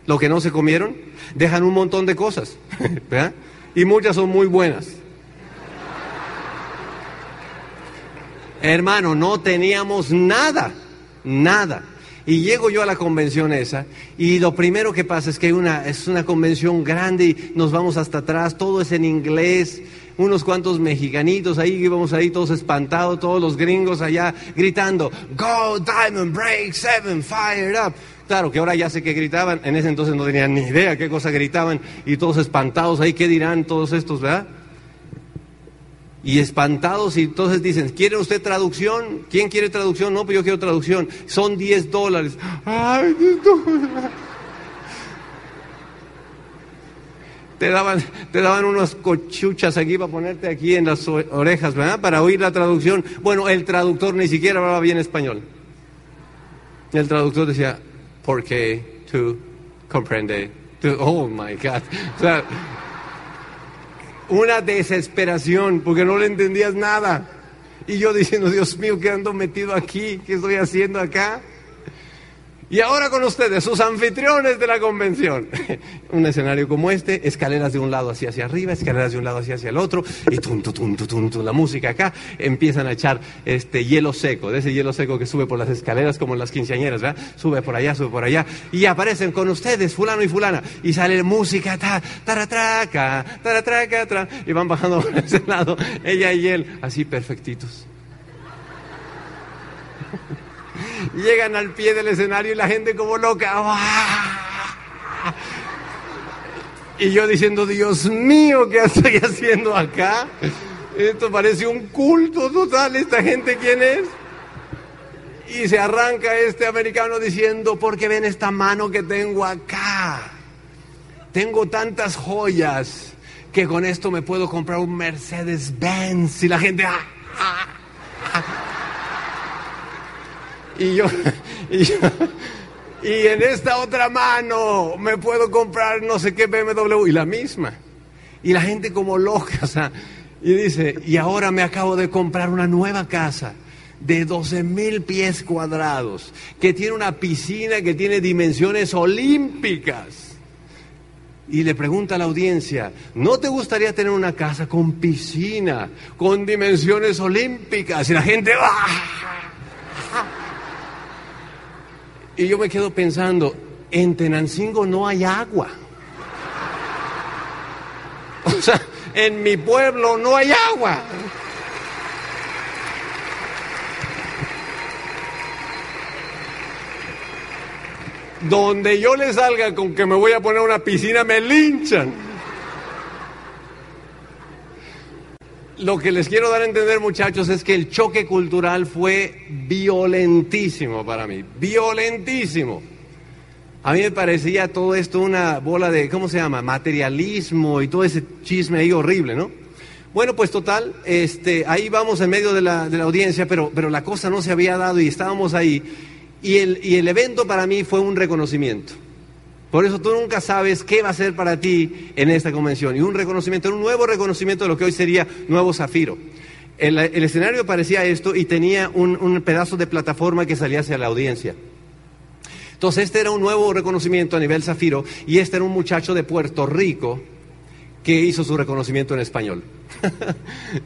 Lo que no se comieron, dejan un montón de cosas, ¿verdad? Y muchas son muy buenas. Hermano, no teníamos nada, nada. Y llego yo a la convención esa y lo primero que pasa es que una, es una convención grande y nos vamos hasta atrás, todo es en inglés, unos cuantos mexicanitos ahí, íbamos ahí todos espantados, todos los gringos allá gritando, Go Diamond Break Seven, Fired Up. Claro que ahora ya sé que gritaban, en ese entonces no tenían ni idea qué cosa gritaban y todos espantados ahí, ¿qué dirán todos estos, verdad? Y espantados y entonces dicen, ¿quiere usted traducción? ¿Quién quiere traducción? No, pues yo quiero traducción. Son 10 dólares. Ay, 10 dólares. Te daban, te daban unas cochuchas aquí para ponerte aquí en las orejas, ¿verdad? Para oír la traducción. Bueno, el traductor ni siquiera hablaba bien español. El traductor decía, porque tú comprende. oh my God. Una desesperación porque no le entendías nada. Y yo diciendo, Dios mío, ¿qué ando metido aquí? ¿Qué estoy haciendo acá? Y ahora con ustedes, sus anfitriones de la convención. Un escenario como este, escaleras de un lado hacia hacia arriba, escaleras de un lado hacia hacia el otro, y tum, tum, tum, tum, la música acá, empiezan a echar este hielo seco, de ese hielo seco que sube por las escaleras como en las quinceañeras, ¿verdad? Sube por allá, sube por allá, y aparecen con ustedes, fulano y fulana, y sale música, ta, taratraca, taratraca, tra, y van bajando por ese lado, ella y él, así perfectitos. Llegan al pie del escenario y la gente como loca. Y yo diciendo, Dios mío, ¿qué estoy haciendo acá? Esto parece un culto total. ¿Esta gente quién es? Y se arranca este americano diciendo, porque ven esta mano que tengo acá. Tengo tantas joyas que con esto me puedo comprar un Mercedes Benz. Y la gente... Ah, ah, ah". Y yo, y en esta otra mano me puedo comprar no sé qué BMW y la misma. Y la gente como loca, o sea, y dice, y ahora me acabo de comprar una nueva casa de 12 mil pies cuadrados, que tiene una piscina que tiene dimensiones olímpicas. Y le pregunta a la audiencia, ¿no te gustaría tener una casa con piscina, con dimensiones olímpicas? Y la gente va. Y yo me quedo pensando, en Tenancingo no hay agua. O sea, en mi pueblo no hay agua. Donde yo le salga con que me voy a poner una piscina, me linchan. Lo que les quiero dar a entender, muchachos, es que el choque cultural fue violentísimo para mí, violentísimo. A mí me parecía todo esto una bola de, ¿cómo se llama? Materialismo y todo ese chisme ahí horrible, ¿no? Bueno, pues total, este, ahí vamos en medio de la, de la audiencia, pero, pero la cosa no se había dado y estábamos ahí. Y el, y el evento para mí fue un reconocimiento. Por eso tú nunca sabes qué va a ser para ti en esta convención. Y un reconocimiento, un nuevo reconocimiento de lo que hoy sería Nuevo Zafiro. El, escenario parecía esto y tenía un, un pedazo de plataforma que salía hacia la audiencia. Entonces este era un nuevo reconocimiento a nivel Zafiro y este era un muchacho de Puerto Rico que hizo su reconocimiento en español.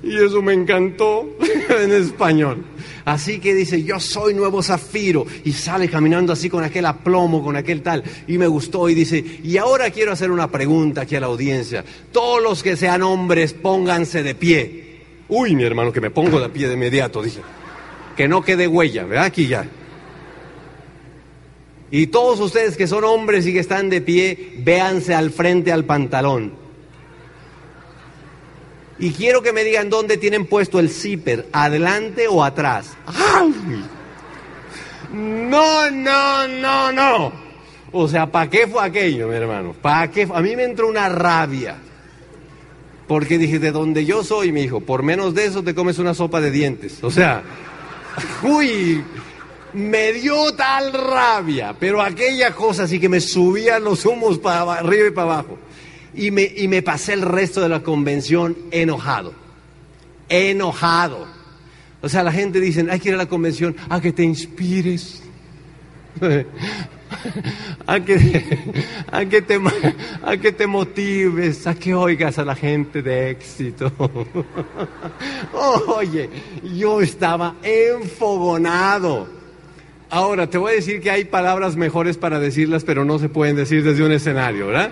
Y eso me encantó en español. Así que dice, yo soy nuevo Zafiro. Y sale caminando así con aquel aplomo, con aquel tal. Y me gustó y dice, y ahora quiero hacer una pregunta aquí a la audiencia. Todos los que sean hombres, pónganse de pie. Uy, mi hermano, que me pongo de pie de inmediato, dice. Que no quede huella, ¿verdad? Aquí ya. Y todos ustedes que son hombres y que están de pie, véanse al frente al pantalón. Y quiero que me digan dónde tienen puesto el zipper, adelante o atrás. No, no, no, no. O sea, ¿para qué fue aquello, mi hermano? ¿Para qué? A mí me entró una rabia. Porque dije, de donde yo soy, mi hijo, por menos de eso te comes una sopa de dientes. O sea, uy, me dio tal rabia, pero aquella cosa así que me subían los humos para arriba y para abajo y me, y me pasé el resto de la convención enojado. Enojado. O sea, la gente dice, hay que ir a la convención a que te inspires. a, que, a, que te, a que te motives, a que oigas a la gente de éxito. Oye, yo estaba enfogonado. Ahora, te voy a decir que hay palabras mejores para decirlas, pero no se pueden decir desde un escenario, ¿verdad?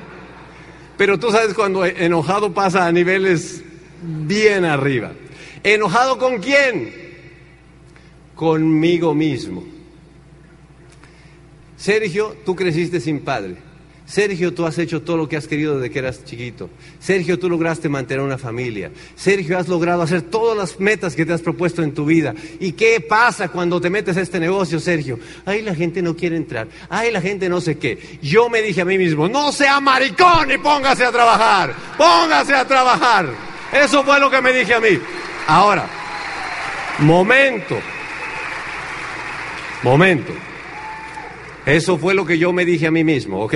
Pero tú sabes cuando enojado pasa a niveles bien arriba. ¿Enojado con quién? Conmigo mismo. Sergio, tú creciste sin padre. Sergio, tú has hecho todo lo que has querido desde que eras chiquito. Sergio, tú lograste mantener una familia. Sergio, has logrado hacer todas las metas que te has propuesto en tu vida. ¿Y qué pasa cuando te metes a este negocio, Sergio? Ay, la gente no quiere entrar. Ay, la gente no sé qué. Yo me dije a mí mismo, no sea maricón y póngase a trabajar. Póngase a trabajar. Eso fue lo que me dije a mí. Ahora, momento. Momento. Eso fue lo que yo me dije a mí mismo, ¿ok?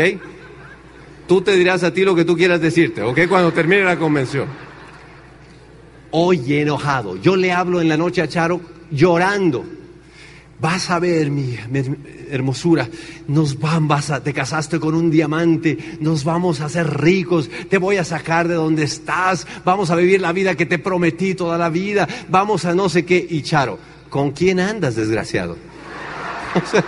Tú te dirás a ti lo que tú quieras decirte, ¿ok? Cuando termine la convención. Oye, enojado. Yo le hablo en la noche a Charo llorando. Vas a ver mi, hermosura, nos van, vas a, te casaste con un diamante, nos vamos a hacer ricos, te voy a sacar de donde estás, vamos a vivir la vida que te prometí toda la vida, vamos a no sé qué. Y Charo, ¿con quién andas, desgraciado? O sea,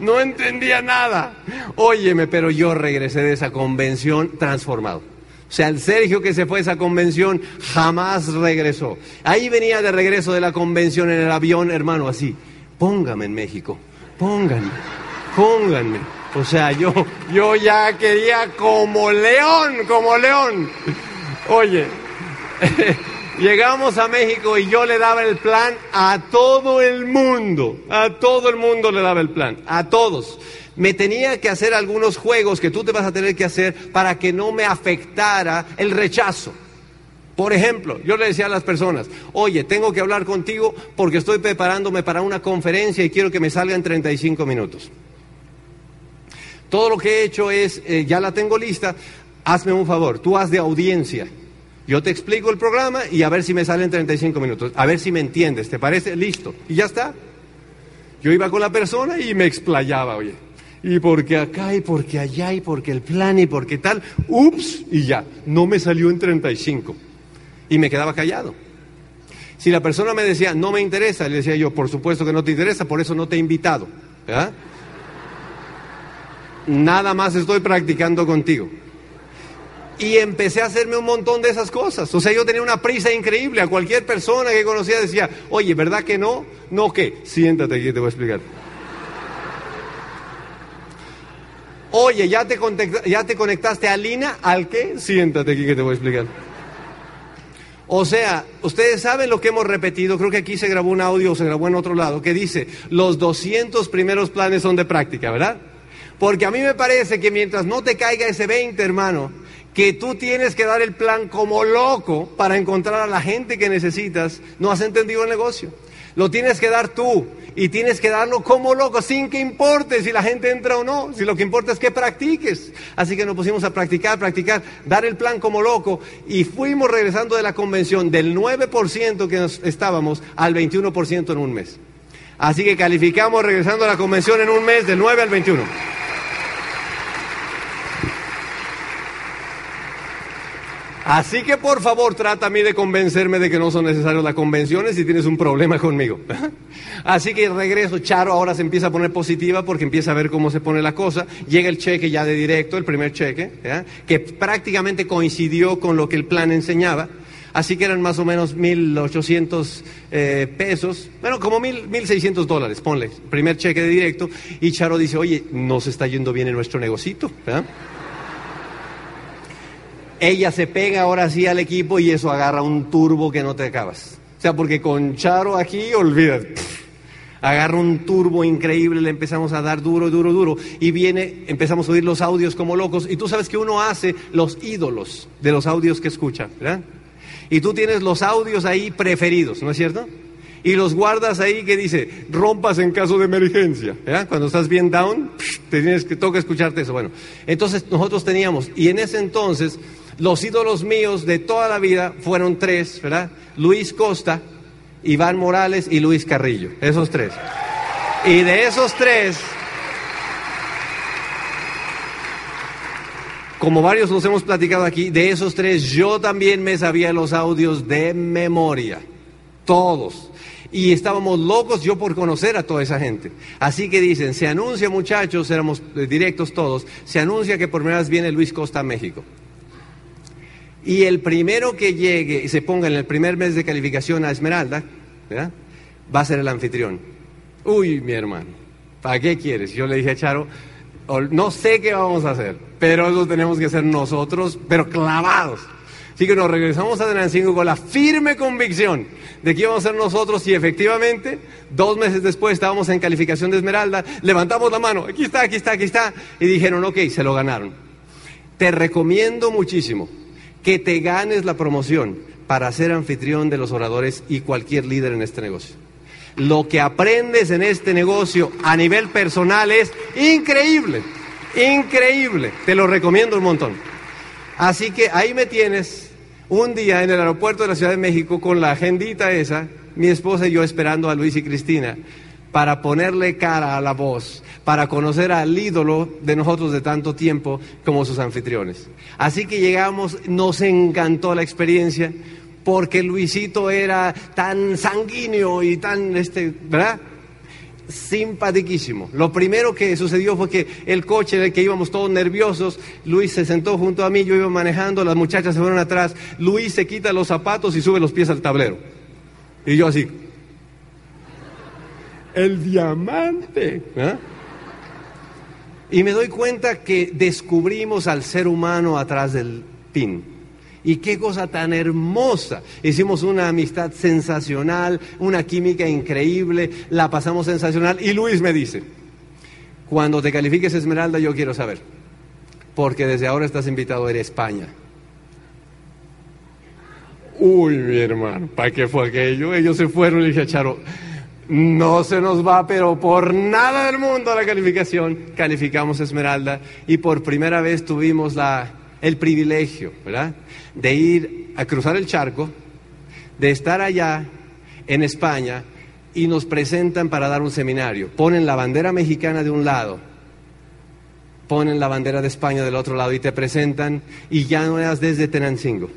no entendía nada. Óyeme, pero yo regresé de esa convención transformado. O sea, el Sergio que se fue a esa convención jamás regresó. Ahí venía de regreso de la convención en el avión, hermano, así. Póngame en México, pónganme, pónganme. O sea, yo, yo ya quería como león, como león. Oye, Llegamos a México y yo le daba el plan a todo el mundo, a todo el mundo le daba el plan, a todos. Me tenía que hacer algunos juegos que tú te vas a tener que hacer para que no me afectara el rechazo. Por ejemplo, yo le decía a las personas, oye, tengo que hablar contigo porque estoy preparándome para una conferencia y quiero que me salga en 35 minutos. Todo lo que he hecho es, eh, ya la tengo lista, hazme un favor, tú haz de audiencia. Yo te explico el programa y a ver si me salen 35 minutos, a ver si me entiendes, ¿te parece? Listo. Y ya está. Yo iba con la persona y me explayaba, oye. Y porque acá y porque allá y porque el plan y porque tal, ups, y ya, no me salió en 35. Y me quedaba callado. Si la persona me decía, no me interesa, le decía yo, por supuesto que no te interesa, por eso no te he invitado. Nada más estoy practicando contigo. Y empecé a hacerme un montón de esas cosas. O sea, yo tenía una prisa increíble. A cualquier persona que conocía decía, oye, ¿verdad que no? No, ¿qué? Siéntate aquí, te voy a explicar. Oye, ¿ya te, ¿ya te conectaste a Lina? ¿Al qué? Siéntate aquí que te voy a explicar. O sea, ustedes saben lo que hemos repetido, creo que aquí se grabó un audio se grabó en otro lado, que dice, los 200 primeros planes son de práctica, ¿verdad? Porque a mí me parece que mientras no te caiga ese 20, hermano, que tú tienes que dar el plan como loco para encontrar a la gente que necesitas, no has entendido el negocio. Lo tienes que dar tú y tienes que darlo como loco, sin que importe si la gente entra o no. Si lo que importa es que practiques. Así que nos pusimos a practicar, practicar, dar el plan como loco y fuimos regresando de la convención del 9% que nos estábamos al 21% en un mes. Así que calificamos regresando a la convención en un mes del 9 al 21. Así que por favor trata a mí de convencerme de que no son necesarias las convenciones si tienes un problema conmigo. Así que regreso, Charo ahora se empieza a poner positiva porque empieza a ver cómo se pone la cosa. Llega el cheque ya de directo, el primer cheque, que prácticamente coincidió con lo que el plan enseñaba. Así que eran más o menos 1.800 eh, pesos, bueno, como 1.600 dólares, ponle, primer cheque de directo. Y Charo dice, oye, nos está yendo bien en nuestro negocito. Ella se pega ahora sí al equipo y eso agarra un turbo que no te acabas. O sea, porque con Charo aquí, olvídate. Agarra un turbo increíble, le empezamos a dar duro, duro, duro. Y viene, empezamos a oír los audios como locos. Y tú sabes que uno hace los ídolos de los audios que escucha. Y tú tienes los audios ahí preferidos, ¿no es cierto? Y los guardas ahí que dice, rompas en caso de emergencia. Cuando estás bien down, te tienes que, toca escucharte eso. Bueno, entonces nosotros teníamos, y en ese entonces los ídolos míos de toda la vida fueron tres, ¿verdad? Luis Costa, Iván Morales y Luis Carrillo, esos tres. Y de esos tres, como varios los hemos platicado aquí, de esos tres yo también me sabía los audios de memoria, todos. Y estábamos locos yo por conocer a toda esa gente. Así que dicen, se anuncia muchachos, éramos directos todos, se anuncia que por primera vez viene Luis Costa a México. Y el primero que llegue y se ponga en el primer mes de calificación a Esmeralda, va a ser el anfitrión. Uy, mi hermano, ¿para qué quieres? Yo le dije a Charo, no sé qué vamos a hacer, pero eso tenemos que hacer nosotros, pero clavados. Así que nos regresamos a Denancingo con la firme convicción de que íbamos a ser nosotros y efectivamente, dos meses después estábamos en calificación de Esmeralda, levantamos la mano, aquí está, aquí está, aquí está, y dijeron, ok, se lo ganaron. Te recomiendo muchísimo que te ganes la promoción para ser anfitrión de los oradores y cualquier líder en este negocio. Lo que aprendes en este negocio a nivel personal es increíble, increíble. Te lo recomiendo un montón. Así que ahí me tienes un día en el aeropuerto de la Ciudad de México con la agendita esa, mi esposa y yo esperando a Luis y Cristina para ponerle cara a la voz, para conocer al ídolo de nosotros de tanto tiempo como sus anfitriones. Así que llegamos, nos encantó la experiencia, porque Luisito era tan sanguíneo y tan, este, ¿verdad? Simpatiquísimo. Lo primero que sucedió fue que el coche en el que íbamos todos nerviosos, Luis se sentó junto a mí, yo iba manejando, las muchachas se fueron atrás, Luis se quita los zapatos y sube los pies al tablero. Y yo así, el diamante. ¿eh? Y me doy cuenta que descubrimos al ser humano atrás del pin. Y qué cosa tan hermosa. Hicimos una amistad sensacional, una química increíble, la pasamos sensacional. Y Luis me dice, cuando te califiques Esmeralda yo quiero saber, porque desde ahora estás invitado a ir a España. Uy, mi hermano, ¿para qué fue aquello? Ellos se fueron y dije, Charo, no se nos va, pero por nada del mundo la calificación. Calificamos Esmeralda y por primera vez tuvimos la, el privilegio, ¿verdad? De ir a cruzar el charco, de estar allá en España y nos presentan para dar un seminario. Ponen la bandera mexicana de un lado, ponen la bandera de España del otro lado y te presentan y ya no eras desde Tenancingo.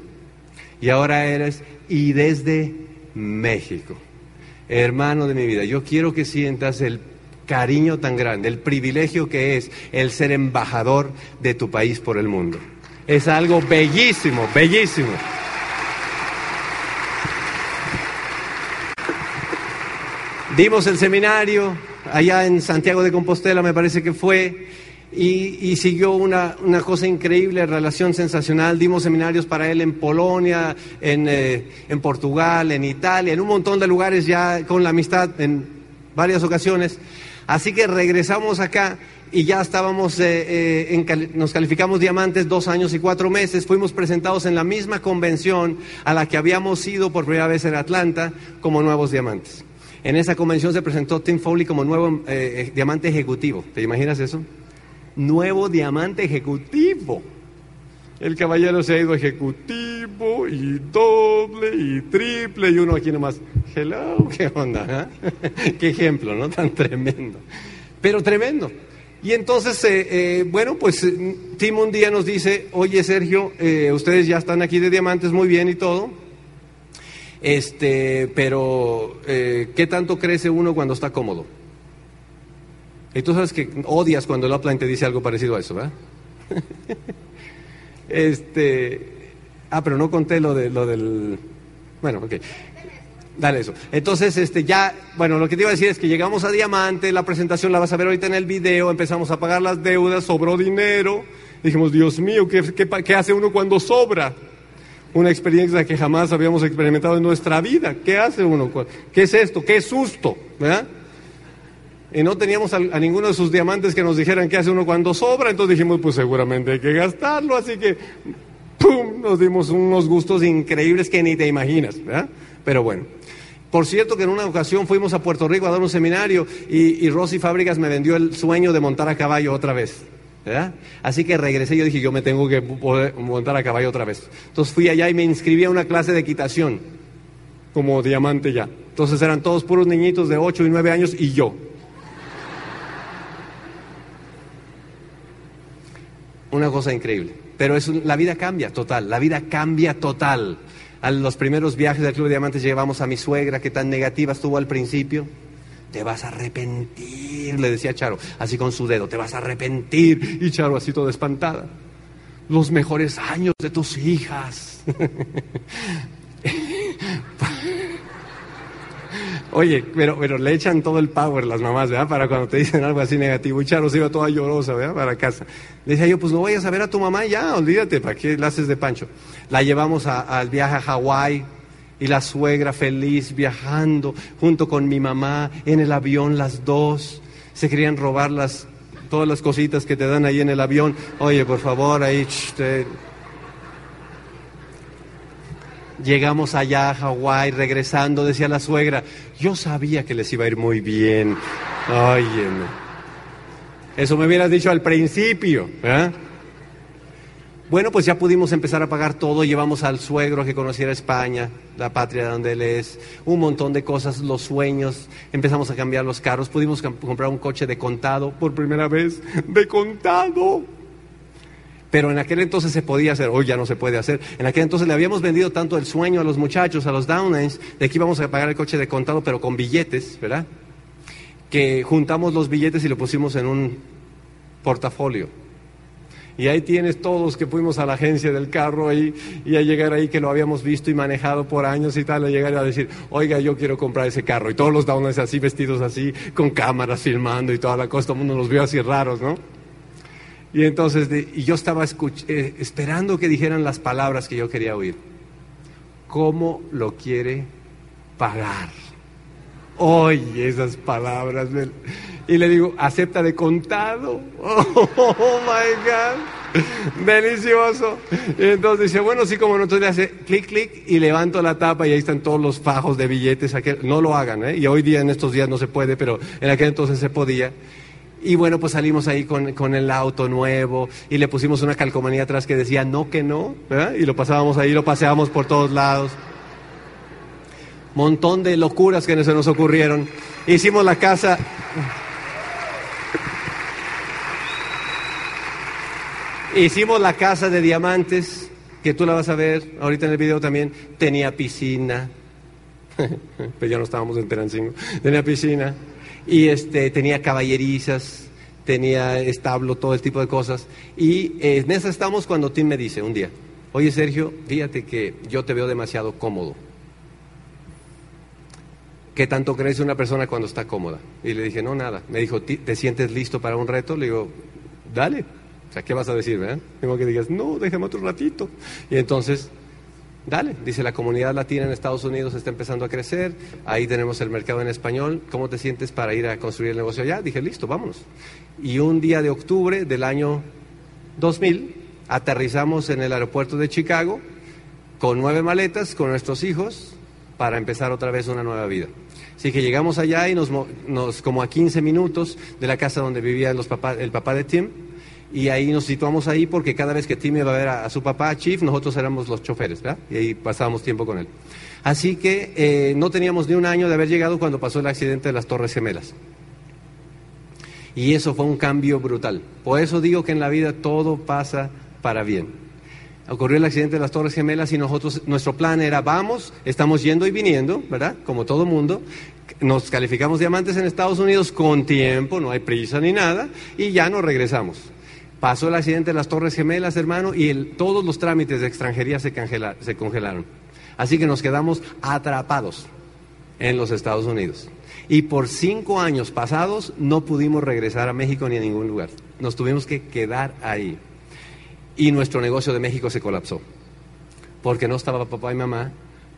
Y ahora eres y desde México hermano de mi vida, yo quiero que sientas el cariño tan grande, el privilegio que es el ser embajador de tu país por el mundo. Es algo bellísimo, bellísimo. Dimos el seminario allá en Santiago de Compostela, me parece que fue, y, siguió una, cosa increíble, relación sensacional. Dimos seminarios para él en Polonia, eh, en, Portugal, en Italia, en un montón de lugares ya con la amistad en varias ocasiones. Así que regresamos acá y ya estábamos, eh, eh, nos calificamos diamantes dos años y cuatro meses. Fuimos presentados en la misma convención a la que habíamos ido por primera vez en Atlanta como nuevos diamantes. En esa convención se presentó Tim Foley como nuevo eh, diamante ejecutivo. ¿Te imaginas eso? Nuevo diamante ejecutivo. El caballero se ha ido ejecutivo y doble y triple y uno aquí nomás. Hello, ¿qué onda? eh? qué ejemplo, ¿no? Tan tremendo. Pero tremendo. Y entonces, eh, eh, bueno, pues Tim un día nos dice, oye Sergio, eh, ustedes ya están aquí de diamantes muy bien y todo, este, pero ¿qué tanto crece uno cuando está cómodo? Y tú sabes que odias cuando el upline te dice algo parecido a eso, ¿verdad? este, ah, pero no conté lo, de, lo del, bueno, ok. Dale eso. Entonces, este, ya, bueno, lo que te iba a decir es que llegamos a Diamante, la presentación la vas a ver ahorita en el video, empezamos a pagar las deudas, sobró dinero. Dijimos, Dios mío, ¿qué, qué, qué hace uno cuando sobra? Una experiencia que jamás habíamos experimentado en nuestra vida. ¿Qué hace uno? ¿Qué es esto? ¿Qué susto? ¿Verdad? Y no teníamos a, a ninguno de sus diamantes que nos dijeran qué hace uno cuando sobra, entonces dijimos, pues seguramente hay que gastarlo, así que, ¡pum!, nos dimos unos gustos increíbles que ni te imaginas, ¿verdad? Pero bueno. Por cierto que en una ocasión fuimos a Puerto Rico a dar un seminario y, y Rosy Fábricas me vendió el sueño de montar a caballo otra vez. ¿verdad? Así que regresé y yo dije, yo me tengo que poder montar a caballo otra vez. Entonces fui allá y me inscribí a una clase de equitación, como diamante ya. Entonces eran todos puros niñitos de 8 y 9 años y yo. Una cosa increíble. Pero es la vida cambia total, la vida cambia total. A los primeros viajes del Club de Diamantes llevamos a mi suegra, que tan negativa estuvo al principio. Te vas a arrepentir, le decía Charo, así con su dedo, te vas a arrepentir. Y Charo así toda espantada. Los mejores años de tus hijas. Oye, pero, pero le echan todo el power las mamás, ¿verdad? Para cuando te dicen algo así negativo. Y Charo se iba toda llorosa, ¿verdad? Para casa. Le decía yo, pues no vayas a ver a tu mamá ya, olvídate, ¿para qué la haces de pancho? La llevamos al viaje a Hawái y la suegra feliz viajando junto con mi mamá en el avión, las dos. Se querían robar las, todas las cositas que te dan ahí en el avión. Oye, por favor, ahí... te- Llegamos allá a Hawái, regresando, decía la suegra, yo sabía que les iba a ir muy bien. Óyeme. Eso me hubieras dicho al principio, ¿verdad? Bueno, pues ya pudimos empezar a pagar todo, llevamos al suegro que conociera España, la patria de donde él es, un montón de cosas, los sueños, empezamos a cambiar los carros, pudimos comprar un coche de contado por primera vez, de contado. Pero en aquel entonces se podía hacer, hoy ya no se puede hacer. En aquel entonces le habíamos vendido tanto el sueño a los muchachos, a los downlines, de que íbamos a pagar el coche de contado, pero con billetes, ¿verdad? Que juntamos los billetes y lo pusimos en un portafolio. Y ahí tienes todos que fuimos a la agencia del carro ahí, y a llegar ahí que lo habíamos visto y manejado por años y tal, a llegar a decir, oiga, yo quiero comprar ese carro. Y todos los downlines así, vestidos así, con cámaras filmando y toda la cosa, todo el mundo nos vio así raros, ¿no? Y entonces, y yo estaba escuch- eh, esperando que dijeran las palabras que yo quería oír. ¿Cómo lo quiere pagar? Oye, esas palabras. Y le digo, acepta de contado. Oh, my God. Delicioso. Y entonces dice, bueno, sí, como no, entonces le hace clic, clic y levanto la tapa y ahí están todos los fajos de billetes. aquel- No lo hagan, ¿eh? Y hoy día, en estos días no se puede, pero en aquel entonces se podía. Y bueno, pues salimos ahí con, con el auto nuevo y le pusimos una calcomanía atrás que decía no que no. Y lo pasábamos ahí, lo paseábamos por todos lados. Montón de locuras que se nos ocurrieron. Hicimos la casa. Hicimos la casa de diamantes, que tú la vas a ver ahorita en el video también. Tenía piscina. pues ya no estábamos en Terancingo. Tenía piscina. Y este, tenía caballerizas, tenía establo, todo el tipo de cosas. Y eh, en esa estamos cuando Tim me dice un día, oye Sergio, fíjate que yo te veo demasiado cómodo. ¿Qué tanto crece una persona cuando está cómoda? Y le dije, no, nada. Me dijo, "¿Ti- ¿te sientes listo para un reto? Le digo, dale. O sea, ¿qué vas a decir? Tengo que digas, no, déjame otro ratito. Y entonces, dale. Dice, la comunidad latina en Estados Unidos está empezando a crecer. Ahí tenemos el mercado en español. ¿Cómo te sientes para ir a construir el negocio allá? Dije, listo, vámonos. Y un día de octubre del año 2000, aterrizamos en el aeropuerto de Chicago con nueve maletas, con nuestros hijos, para empezar otra vez una nueva vida. Así que llegamos allá y nos, nos como a 15 minutos de la casa donde vivía los papá, el papá de Tim, y ahí nos situamos ahí porque cada vez que Tim iba a ver a, su papá, Chief, nosotros éramos los choferes, ¿verdad? Y ahí pasábamos tiempo con él. Así que eh, no teníamos ni un año de haber llegado cuando pasó el accidente de las Torres Gemelas. Y eso fue un cambio brutal. Por eso digo que en la vida todo pasa para bien ocurrió el accidente de las Torres Gemelas y nosotros, nuestro plan era, vamos, estamos yendo y viniendo, ¿verdad? Como todo mundo. Nos calificamos diamantes en Estados Unidos con tiempo, no hay prisa ni nada, y ya nos regresamos. Pasó el accidente de las Torres Gemelas, hermano, y todos los trámites de extranjería se, se congelaron. Así que nos quedamos atrapados en los Estados Unidos. Y por cinco años pasados no pudimos regresar a México ni a ningún lugar. Nos tuvimos que quedar ahí y nuestro negocio de México se colapsó. Porque no estaba papá y mamá,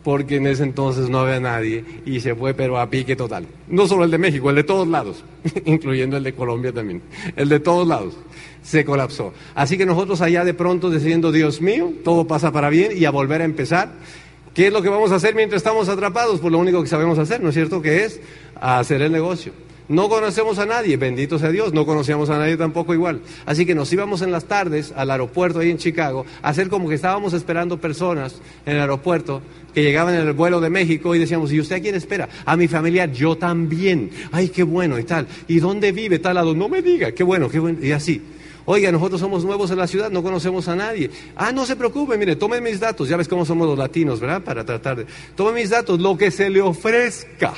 porque en ese entonces no había nadie y se fue pero a pique total. No solo el de México, el de todos lados, incluyendo el de Colombia también, el de todos lados se colapsó. Así que nosotros allá de pronto diciendo, Dios mío, todo pasa para bien y a volver a empezar. ¿Qué es lo que vamos a hacer mientras estamos atrapados? Pues lo único que sabemos hacer, ¿no es cierto? Que es hacer el negocio. No conocemos a nadie, bendito sea Dios, no conocíamos a nadie tampoco igual. Así que nos íbamos en las tardes al aeropuerto ahí en Chicago a hacer como que estábamos esperando personas en el aeropuerto que llegaban en el vuelo de México y decíamos, ¿y usted a quién espera? A mi familia, yo también. Ay, qué bueno y tal. ¿Y dónde vive tal lado? No me diga, qué bueno, qué bueno. Y así. Oiga, nosotros somos nuevos en la ciudad, no conocemos a nadie. Ah, no se preocupe, mire, tome mis datos. Ya ves cómo somos los latinos, ¿verdad? Para tratar de... Tome mis datos, lo que se le ofrezca.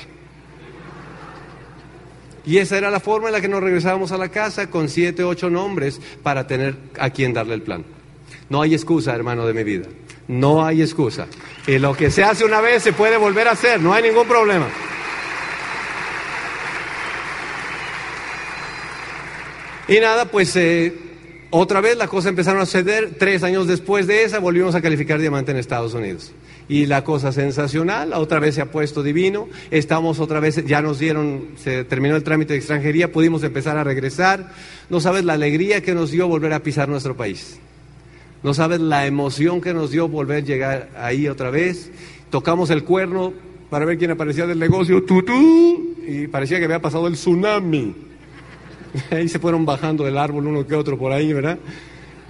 Y esa era la forma en la que nos regresábamos a la casa con siete, ocho nombres para tener a quien darle el plan. No hay excusa, hermano de mi vida. No hay excusa. Y lo que se hace una vez se puede volver a hacer, no hay ningún problema. Y nada, pues eh, otra vez las cosas empezaron a suceder. Tres años después de esa volvimos a calificar diamante en Estados Unidos y la cosa sensacional, otra vez se ha puesto divino, estamos otra vez, ya nos dieron, se terminó el trámite de extranjería, pudimos empezar a regresar, no sabes la alegría que nos dio volver a pisar nuestro país, no sabes la emoción que nos dio volver a llegar ahí otra vez, tocamos el cuerno para ver quién aparecía del negocio, tutú, y parecía que había pasado el tsunami, ahí se fueron bajando del árbol uno que otro por ahí, ¿verdad?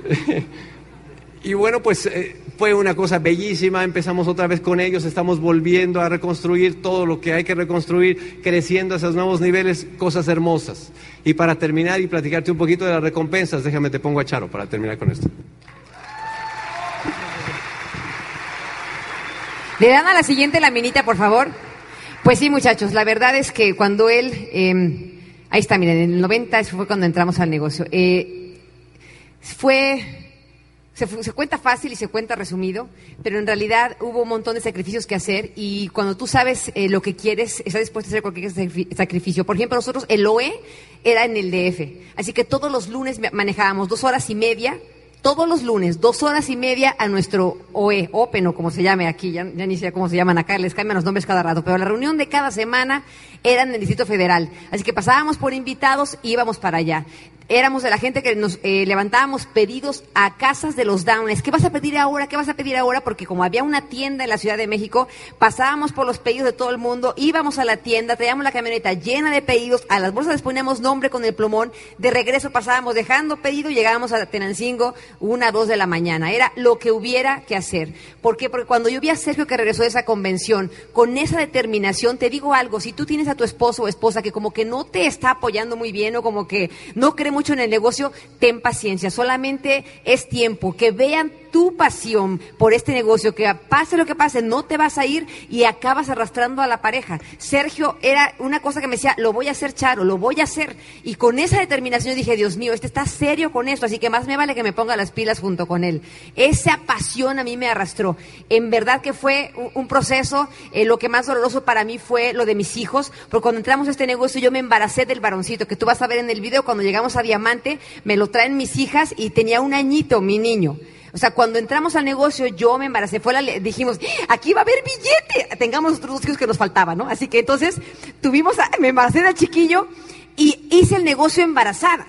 y bueno, pues... Eh, fue una cosa bellísima, empezamos otra vez con ellos, estamos volviendo a reconstruir todo lo que hay que reconstruir, creciendo a esos nuevos niveles, cosas hermosas. Y para terminar y platicarte un poquito de las recompensas, déjame te pongo a Charo para terminar con esto. ¿Le dan a la siguiente laminita, por favor? Pues sí, muchachos, la verdad es que cuando él, em, ahí está, miren, en el 90 fue cuando entramos al negocio. Eh, fue se, cuenta fácil y se cuenta resumido, pero en realidad hubo un montón de sacrificios que hacer y cuando tú sabes eh, lo que quieres, estás dispuesto a hacer cualquier sacrificio. Por ejemplo, nosotros el OE era en el DF, así que todos los lunes manejábamos dos horas y media todos los lunes, dos horas y media a nuestro OE, OPEN o como se llame aquí, ya, ni sé cómo se llaman acá, les cambian los nombres cada rato, pero la reunión de cada semana era en el Distrito Federal. Así que pasábamos por invitados y íbamos para allá éramos de la gente que nos eh, levantábamos pedidos a casas de los downers. ¿Qué vas a pedir ahora? ¿Qué vas a pedir ahora? Porque como había una tienda en la Ciudad de México, pasábamos por los pedidos de todo el mundo, íbamos a la tienda, traíamos la camioneta llena de pedidos, a las bolsas les poníamos nombre con el plumón, de regreso pasábamos dejando pedido y llegábamos a Tenancingo una, dos de la mañana. Era lo que hubiera que hacer. ¿Por qué? Porque cuando yo vi a Sergio que regresó de esa convención, con esa determinación, te digo algo, si tú tienes a tu esposo o esposa que como que no te está apoyando muy bien o como que no cree en el negocio, ten paciencia, solamente es tiempo, que vean tu pasión por este negocio, que pase lo que pase, no te vas a ir y acabas arrastrando a la pareja. Sergio era una cosa que me decía, lo voy a hacer, Charo, lo voy a hacer. Y con esa determinación dije, Dios mío, este está serio con esto, así que más me vale que me ponga las pilas junto con él. Esa pasión a mí me arrastró. En verdad que fue un proceso, eh, lo que más doloroso para mí fue lo de mis hijos, porque cuando entramos a este negocio yo me embaracé del varoncito, que tú vas a ver en el video, cuando llegamos a Diamante, me lo traen mis hijas y tenía un añito mi niño. O sea, cuando entramos al negocio, yo me embaracé. Fue la, dijimos, aquí va a haber billete. Tengamos otros dos hijos que nos faltaban, ¿no? Así que entonces tuvimos, me embaracé de chiquillo y hice el negocio embarazada.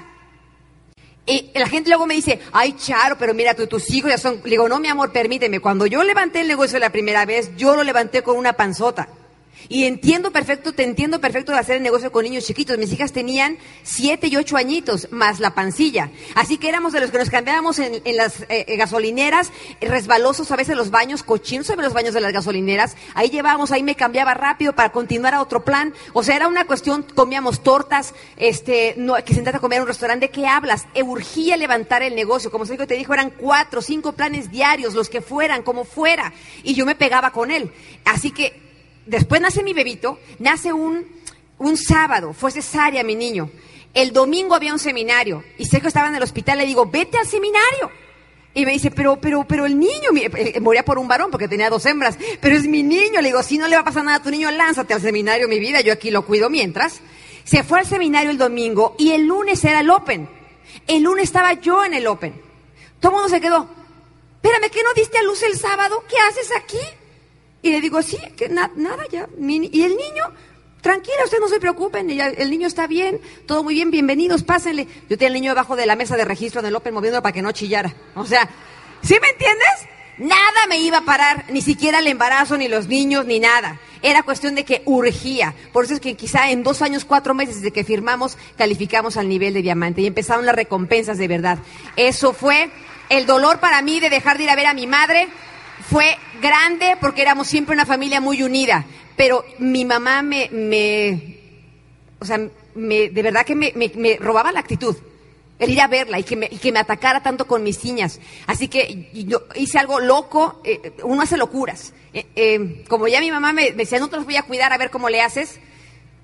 Y la gente luego me dice, ay, Charo, pero mira, tú, tus hijos ya son... Le digo, no, mi amor, permíteme. Cuando yo levanté el negocio la primera vez, yo lo levanté con una panzota. Y entiendo perfecto, te entiendo perfecto de hacer el negocio con niños chiquitos. Mis hijas tenían siete y ocho añitos, más la pancilla. Así que éramos de los que nos cambiábamos en, las eh, eh, gasolineras, resbalosos a veces los baños, cochinos a los baños de las gasolineras. Ahí llevábamos, ahí me cambiaba rápido para continuar a otro plan. O sea, era una cuestión, comíamos tortas, este, no, que se a comer en un restaurante. ¿De qué hablas? urgía levantar el negocio. Como te dijo, eran cuatro, cinco planes diarios, los que fueran, como fuera. Y yo me pegaba con él. Así que después nace mi bebito, nace un, un sábado, fue cesárea mi niño. El domingo había un seminario y que estaba en el hospital, le digo, vete al seminario. Y me dice, pero, pero, pero el niño, eh, eh, moría por un varón porque tenía dos hembras, pero es mi niño. Le digo, si no le va a pasar nada a tu niño, lánzate al seminario, mi vida, yo aquí lo cuido mientras. Se fue al seminario el domingo y el lunes era el Open. El lunes estaba yo en el Open. Todo el mundo se quedó. Espérame, ¿qué no diste a luz el sábado? ¿Qué haces aquí? Y le digo, sí, que nada ya. y el niño, tranquila, ustedes no se preocupen, el niño está bien, todo muy bien, bienvenidos, pásenle. Yo tenía el niño debajo de la mesa de registro del Open moviendo para que no chillara. O sea, ¿sí me entiendes? Nada me iba a parar, ni siquiera el embarazo, ni los niños, ni nada. Era cuestión de que urgía. Por eso es que quizá en dos años, cuatro meses desde que firmamos, calificamos al nivel de diamante y empezaron las recompensas de verdad. Eso fue el dolor para mí de dejar de ir a ver a mi madre, fue grande porque éramos siempre una familia muy unida, pero mi mamá me, me o sea, me, de verdad que me, me, robaba la actitud. El ir a verla y que, me, atacara tanto con mis niñas. Así que yo hice algo loco, eh, uno hace locuras. Eh, eh, como ya mi mamá me, decía, no te los voy a cuidar a ver cómo le haces,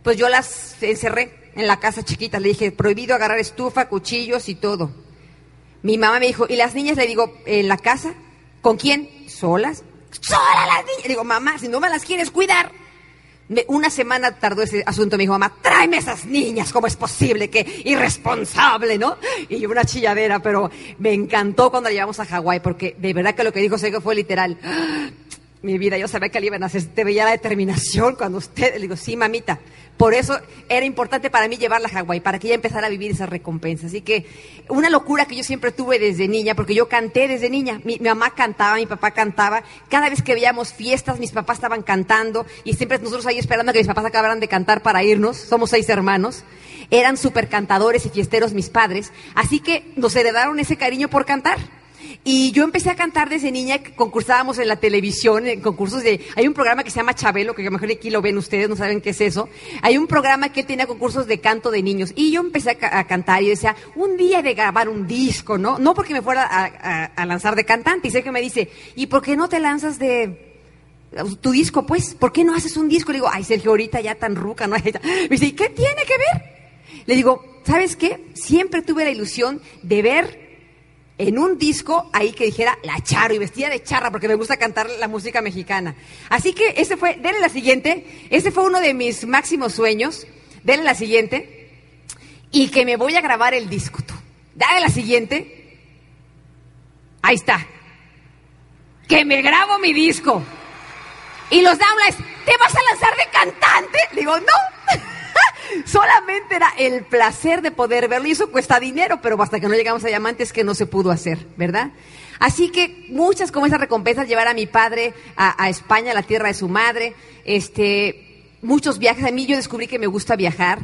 pues yo las encerré en la casa chiquita. Le dije, prohibido agarrar estufa, cuchillos y todo. Mi mamá me dijo, ¿y las niñas? Le digo, ¿en la casa? ¿Con quién? ¿Solas? ¡Solas las niñas! digo, mamá, si no me las quieres cuidar. una semana tardó ese asunto. Me dijo, mamá, tráeme esas niñas. ¿Cómo es posible? que irresponsable, ¿no? Y una chilladera, pero me encantó cuando la llevamos a Hawái, porque de verdad que lo que dijo que fue literal. Mi vida, yo sabía que le iban a hacer. Te veía la determinación cuando usted. Le digo, sí, mamita. Por eso era importante para mí llevarla a Hawái, para que ella empezara a vivir esa recompensa. Así que una locura que yo siempre tuve desde niña, porque yo canté desde niña. Mi, mamá cantaba, mi papá cantaba. Cada vez que veíamos fiestas, mis papás estaban cantando y siempre nosotros ahí esperando a que mis papás acabaran de cantar para irnos. Somos seis hermanos. Eran súper cantadores y fiesteros mis padres. Así que nos heredaron ese cariño por cantar. Y yo empecé a cantar desde niña, concursábamos en la televisión, en concursos de... Hay un programa que se llama Chabelo, que a lo mejor aquí lo ven ustedes, no saben qué es eso. Hay un programa que tenía concursos de canto de niños. Y yo empecé a, cantar y decía, un día de grabar un disco, ¿no? No porque me fuera a, lanzar de cantante. Y que me dice, ¿y por qué no te lanzas de tu disco, pues? ¿Por qué no haces un disco? Le digo, ay, Sergio, ahorita ya tan ruca, ¿no? Me dice, ¿y qué tiene que ver? Le digo, ¿sabes qué? Siempre tuve la ilusión de ver en un disco ahí que dijera La Charo y vestida de charra porque me gusta cantar la música mexicana. Así que ese fue, denle la siguiente, ese fue uno de mis máximos sueños, denle la siguiente y que me voy a grabar el disco. Dale la siguiente. Ahí está. Que me grabo mi disco. Y los downlines, ¿te vas a lanzar de cantante? digo, no. Solamente era el placer de poder verlo y eso cuesta dinero, pero hasta que no llegamos a diamantes que no se pudo hacer, ¿verdad? Así que muchas como esas recompensas, llevar a mi padre a, España, a la tierra de su madre, este, muchos viajes. A mí yo descubrí que me gusta viajar.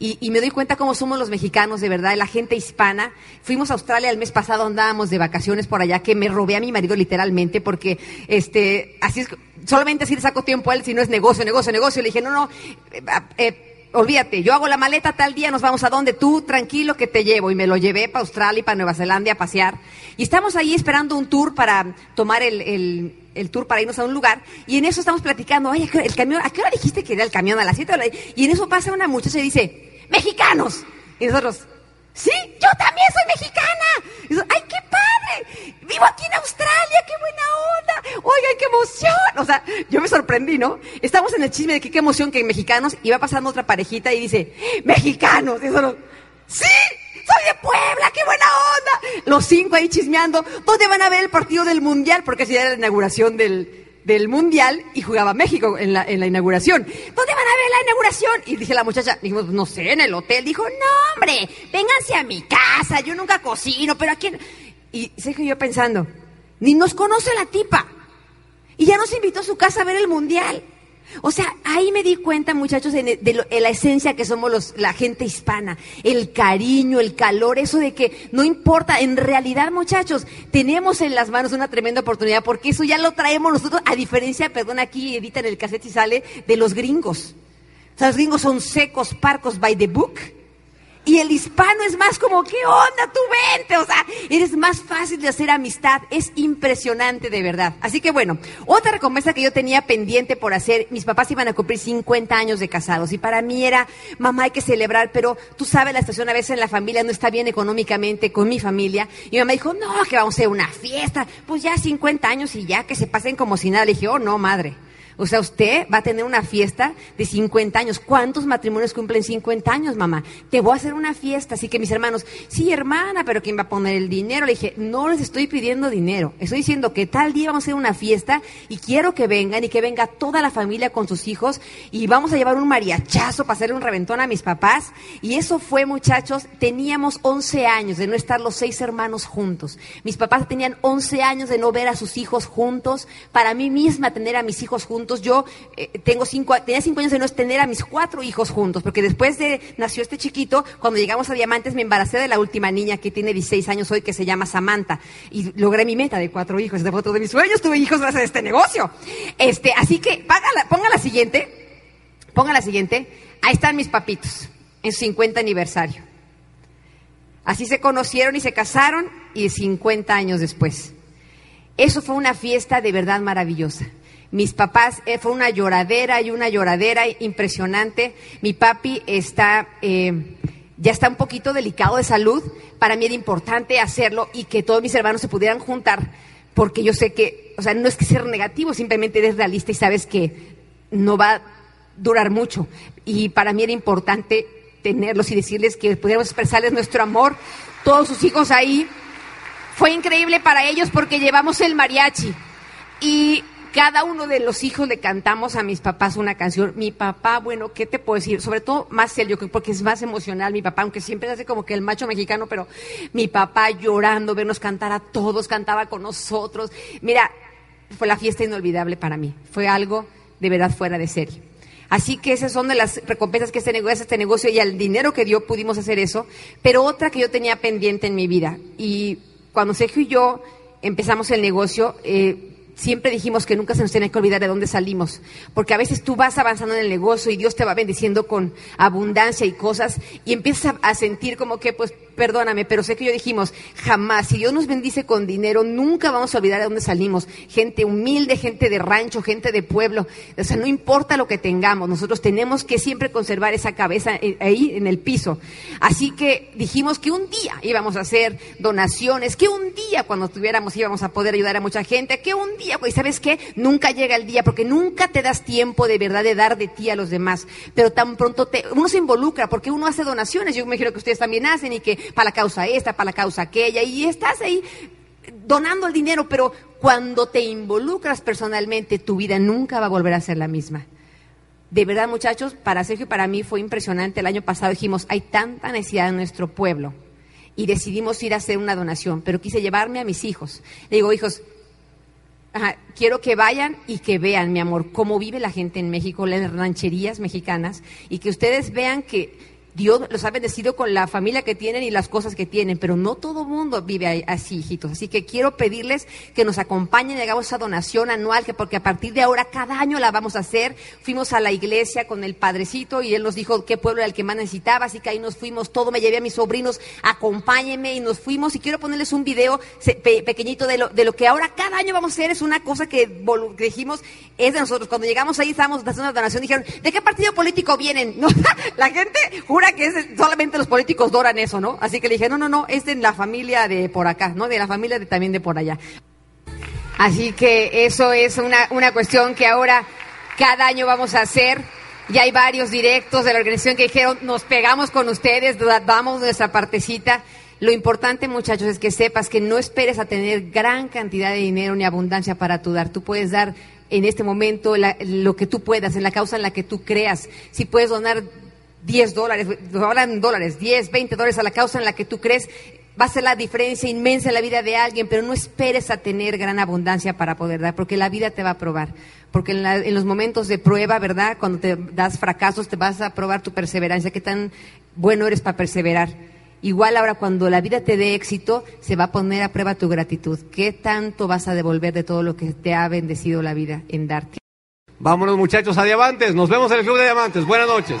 Y, me doy cuenta cómo somos los mexicanos, de verdad, la gente hispana. Fuimos a Australia el mes pasado, andábamos de vacaciones por allá, que me robé a mi marido literalmente, porque este, así es, solamente así le saco tiempo a él si no es negocio, negocio, negocio. Le dije, no, no, eh, eh olvídate, yo hago la maleta tal día, nos vamos a donde tú, tranquilo que te llevo. Y me lo llevé para Australia y para Nueva Zelanda a pasear. Y estamos ahí esperando un tour para tomar el, el, tour para irnos a un lugar. Y en eso estamos platicando, ay, el camión, ¿a qué hora dijiste que era el camión? A las 7 Y en eso pasa una muchacha y dice, mexicanos. Y nosotros, sí, yo también soy mexicana. Ay, qué. Vivo aquí en Australia, qué buena onda. Oigan, qué emoción. O sea, yo me sorprendí, ¿no? Estamos en el chisme de que qué emoción que mexicanos. Y va pasando otra parejita y dice, mexicanos. Y nosotros, sí, soy de Puebla, qué buena onda. Los cinco ahí chismeando. ¿Dónde van a ver el partido del mundial? Porque así era la inauguración del, del Mundial y jugaba México en la, en la inauguración. ¿Dónde van a ver la inauguración? Y dije la muchacha, dijimos, no sé, en el hotel. Dijo, no, hombre, vénganse a mi casa, yo nunca cocino, pero aquí... Y sé que yo pensando, ni nos conoce la tipa. Y ya nos invitó a su casa a ver el Mundial. O sea, ahí me di cuenta, muchachos, de, la esencia que somos los, la gente hispana, el cariño, el calor, eso de que no importa, en realidad, muchachos, tenemos en las manos una tremenda oportunidad, porque eso ya lo traemos nosotros, a diferencia, perdón, aquí editan el cassette y sale, de los gringos. O sea, los gringos son secos, parcos, by the book. Y el hispano es más como, ¿qué onda? Tú vente. O sea, eres más fácil de hacer amistad. Es impresionante de verdad. Así que bueno, otra recompensa que yo tenía pendiente por hacer, mis papás iban a cumplir 50 años de casados. Y para mí era, mamá, hay que celebrar, pero tú sabes, la estación a veces en la familia no está bien económicamente con mi familia. Y mi mamá dijo, no, que vamos a hacer una fiesta. Pues ya 50 años y ya que se pasen como si nada. Le dije, oh, no, madre. O sea, usted va a tener una fiesta de 50 años. ¿Cuántos matrimonios cumplen 50 años, mamá? Te voy a hacer una fiesta. Así que mis hermanos, sí, hermana, pero ¿quién va a poner el dinero? Le dije, no les estoy pidiendo dinero. Estoy diciendo que tal día vamos a hacer una fiesta y quiero que vengan y que venga toda la familia con sus hijos y vamos a llevar un mariachazo para hacerle un reventón a mis papás. Y eso fue, muchachos, teníamos 11 años de no estar los seis hermanos juntos. Mis papás tenían 11 años de no ver a sus hijos juntos. Para mí misma tener a mis hijos juntos yo eh, tengo cinco, tenía cinco años de no tener a mis cuatro hijos juntos, porque después de nació este chiquito, cuando llegamos a Diamantes me embaracé de la última niña que tiene 16 años hoy, que se llama Samantha, y logré mi meta de cuatro hijos. Fue otro de mis sueños, tuve hijos gracias a este negocio. Este, así que ponga la siguiente, ponga la siguiente. Ahí están mis papitos, en su 50 aniversario. Así se conocieron y se casaron y 50 años después. Eso fue una fiesta de verdad maravillosa. Mis papás, eh, fue una lloradera y una lloradera impresionante. Mi papi está, eh, ya está un poquito delicado de salud. Para mí era importante hacerlo y que todos mis hermanos se pudieran juntar, porque yo sé que, o sea, no es que ser negativo, simplemente eres realista y sabes que no va a durar mucho. Y para mí era importante tenerlos y decirles que pudiéramos expresarles nuestro amor, todos sus hijos ahí. Fue increíble para ellos porque llevamos el mariachi. Y cada uno de los hijos le cantamos a mis papás una canción. Mi papá, bueno, ¿qué te puedo decir? Sobre todo más él, yo creo, porque es más emocional mi papá, aunque siempre hace como que el macho mexicano, pero mi papá llorando, vernos cantar a todos, cantaba con nosotros. Mira, fue la fiesta inolvidable para mí. Fue algo de verdad fuera de serie. Así que esas son de las recompensas que este negocio, este negocio y el dinero que dio pudimos hacer eso. Pero otra que yo tenía pendiente en mi vida. Y cuando Sergio y yo empezamos el negocio, eh, siempre dijimos que nunca se nos tiene que olvidar de dónde salimos, porque a veces tú vas avanzando en el negocio y Dios te va bendiciendo con abundancia y cosas y empiezas a, sentir como que, pues, perdóname, pero sé que yo dijimos, jamás, si Dios nos bendice con dinero, nunca vamos a olvidar de dónde salimos. Gente humilde, gente de rancho, gente de pueblo, o sea, no importa lo que tengamos, nosotros tenemos que siempre conservar esa cabeza ahí en el piso. Así que dijimos que un día íbamos a hacer donaciones, que un día cuando tuviéramos íbamos a poder ayudar a mucha gente, que un día y sabes qué, nunca llega el día, porque nunca te das tiempo de verdad de dar de ti a los demás, pero tan pronto uno se involucra, porque uno hace donaciones, yo me imagino que ustedes también hacen, y que para la causa esta, para la causa aquella, y estás ahí donando el dinero, pero cuando te involucras personalmente, tu vida nunca va a volver a ser la misma. De verdad, muchachos, para Sergio y para mí fue impresionante. El año pasado dijimos, hay tanta necesidad en nuestro pueblo. Y decidimos ir a hacer una donación, pero quise llevarme a mis hijos. Le digo, hijos, quiero que vayan y que vean, mi amor, cómo vive la gente en México, las rancherías mexicanas, y que ustedes vean que Dios los ha bendecido con la familia que tienen y las cosas que tienen, pero no todo mundo vive así, hijitos. Así que quiero pedirles que nos acompañen y hagamos esa donación anual, que porque a partir de ahora cada año la vamos a hacer. Fuimos a la iglesia con el padrecito y él nos dijo qué pueblo era el que más necesitaba, así que ahí nos fuimos todo, me llevé a mis sobrinos, acompáñenme y nos fuimos. Y quiero ponerles un video pequeñito de lo, de lo que ahora cada año vamos a hacer, es una cosa que, dijimos, es de nosotros. Cuando llegamos ahí estábamos haciendo una donación, dijeron, ¿de qué partido político vienen? la gente jura que solamente los políticos doran eso, ¿no? Así que le dije, no, no, no, es de la familia de por acá, ¿no? De la familia de, también de por allá. Así que eso es una, una cuestión que ahora cada año vamos a hacer. Ya hay varios directos de la organización que dijeron, nos pegamos con ustedes, damos nuestra partecita. Lo importante, muchachos, es que sepas que no esperes a tener gran cantidad de dinero ni abundancia para tu dar. Tú puedes dar en este momento lo que tú puedas, en la causa en la que tú creas. Si puedes donar 10 dólares, hablan dólares, 10, 20 dólares a la causa en la que tú crees, va a ser la diferencia inmensa en la vida de alguien, pero no esperes a tener gran abundancia para poder dar, porque la vida te va a probar. Porque en, en los momentos de prueba, ¿verdad? Cuando te das fracasos, te vas a probar tu perseverancia, qué tan bueno eres para perseverar. Igual ahora cuando la vida te dé éxito, se va a poner a prueba tu gratitud. ¿Qué tanto vas a devolver de todo lo que te ha bendecido la vida en darte? Vámonos muchachos a Diamantes. Nos vemos en el Club de Diamantes. Buenas noches.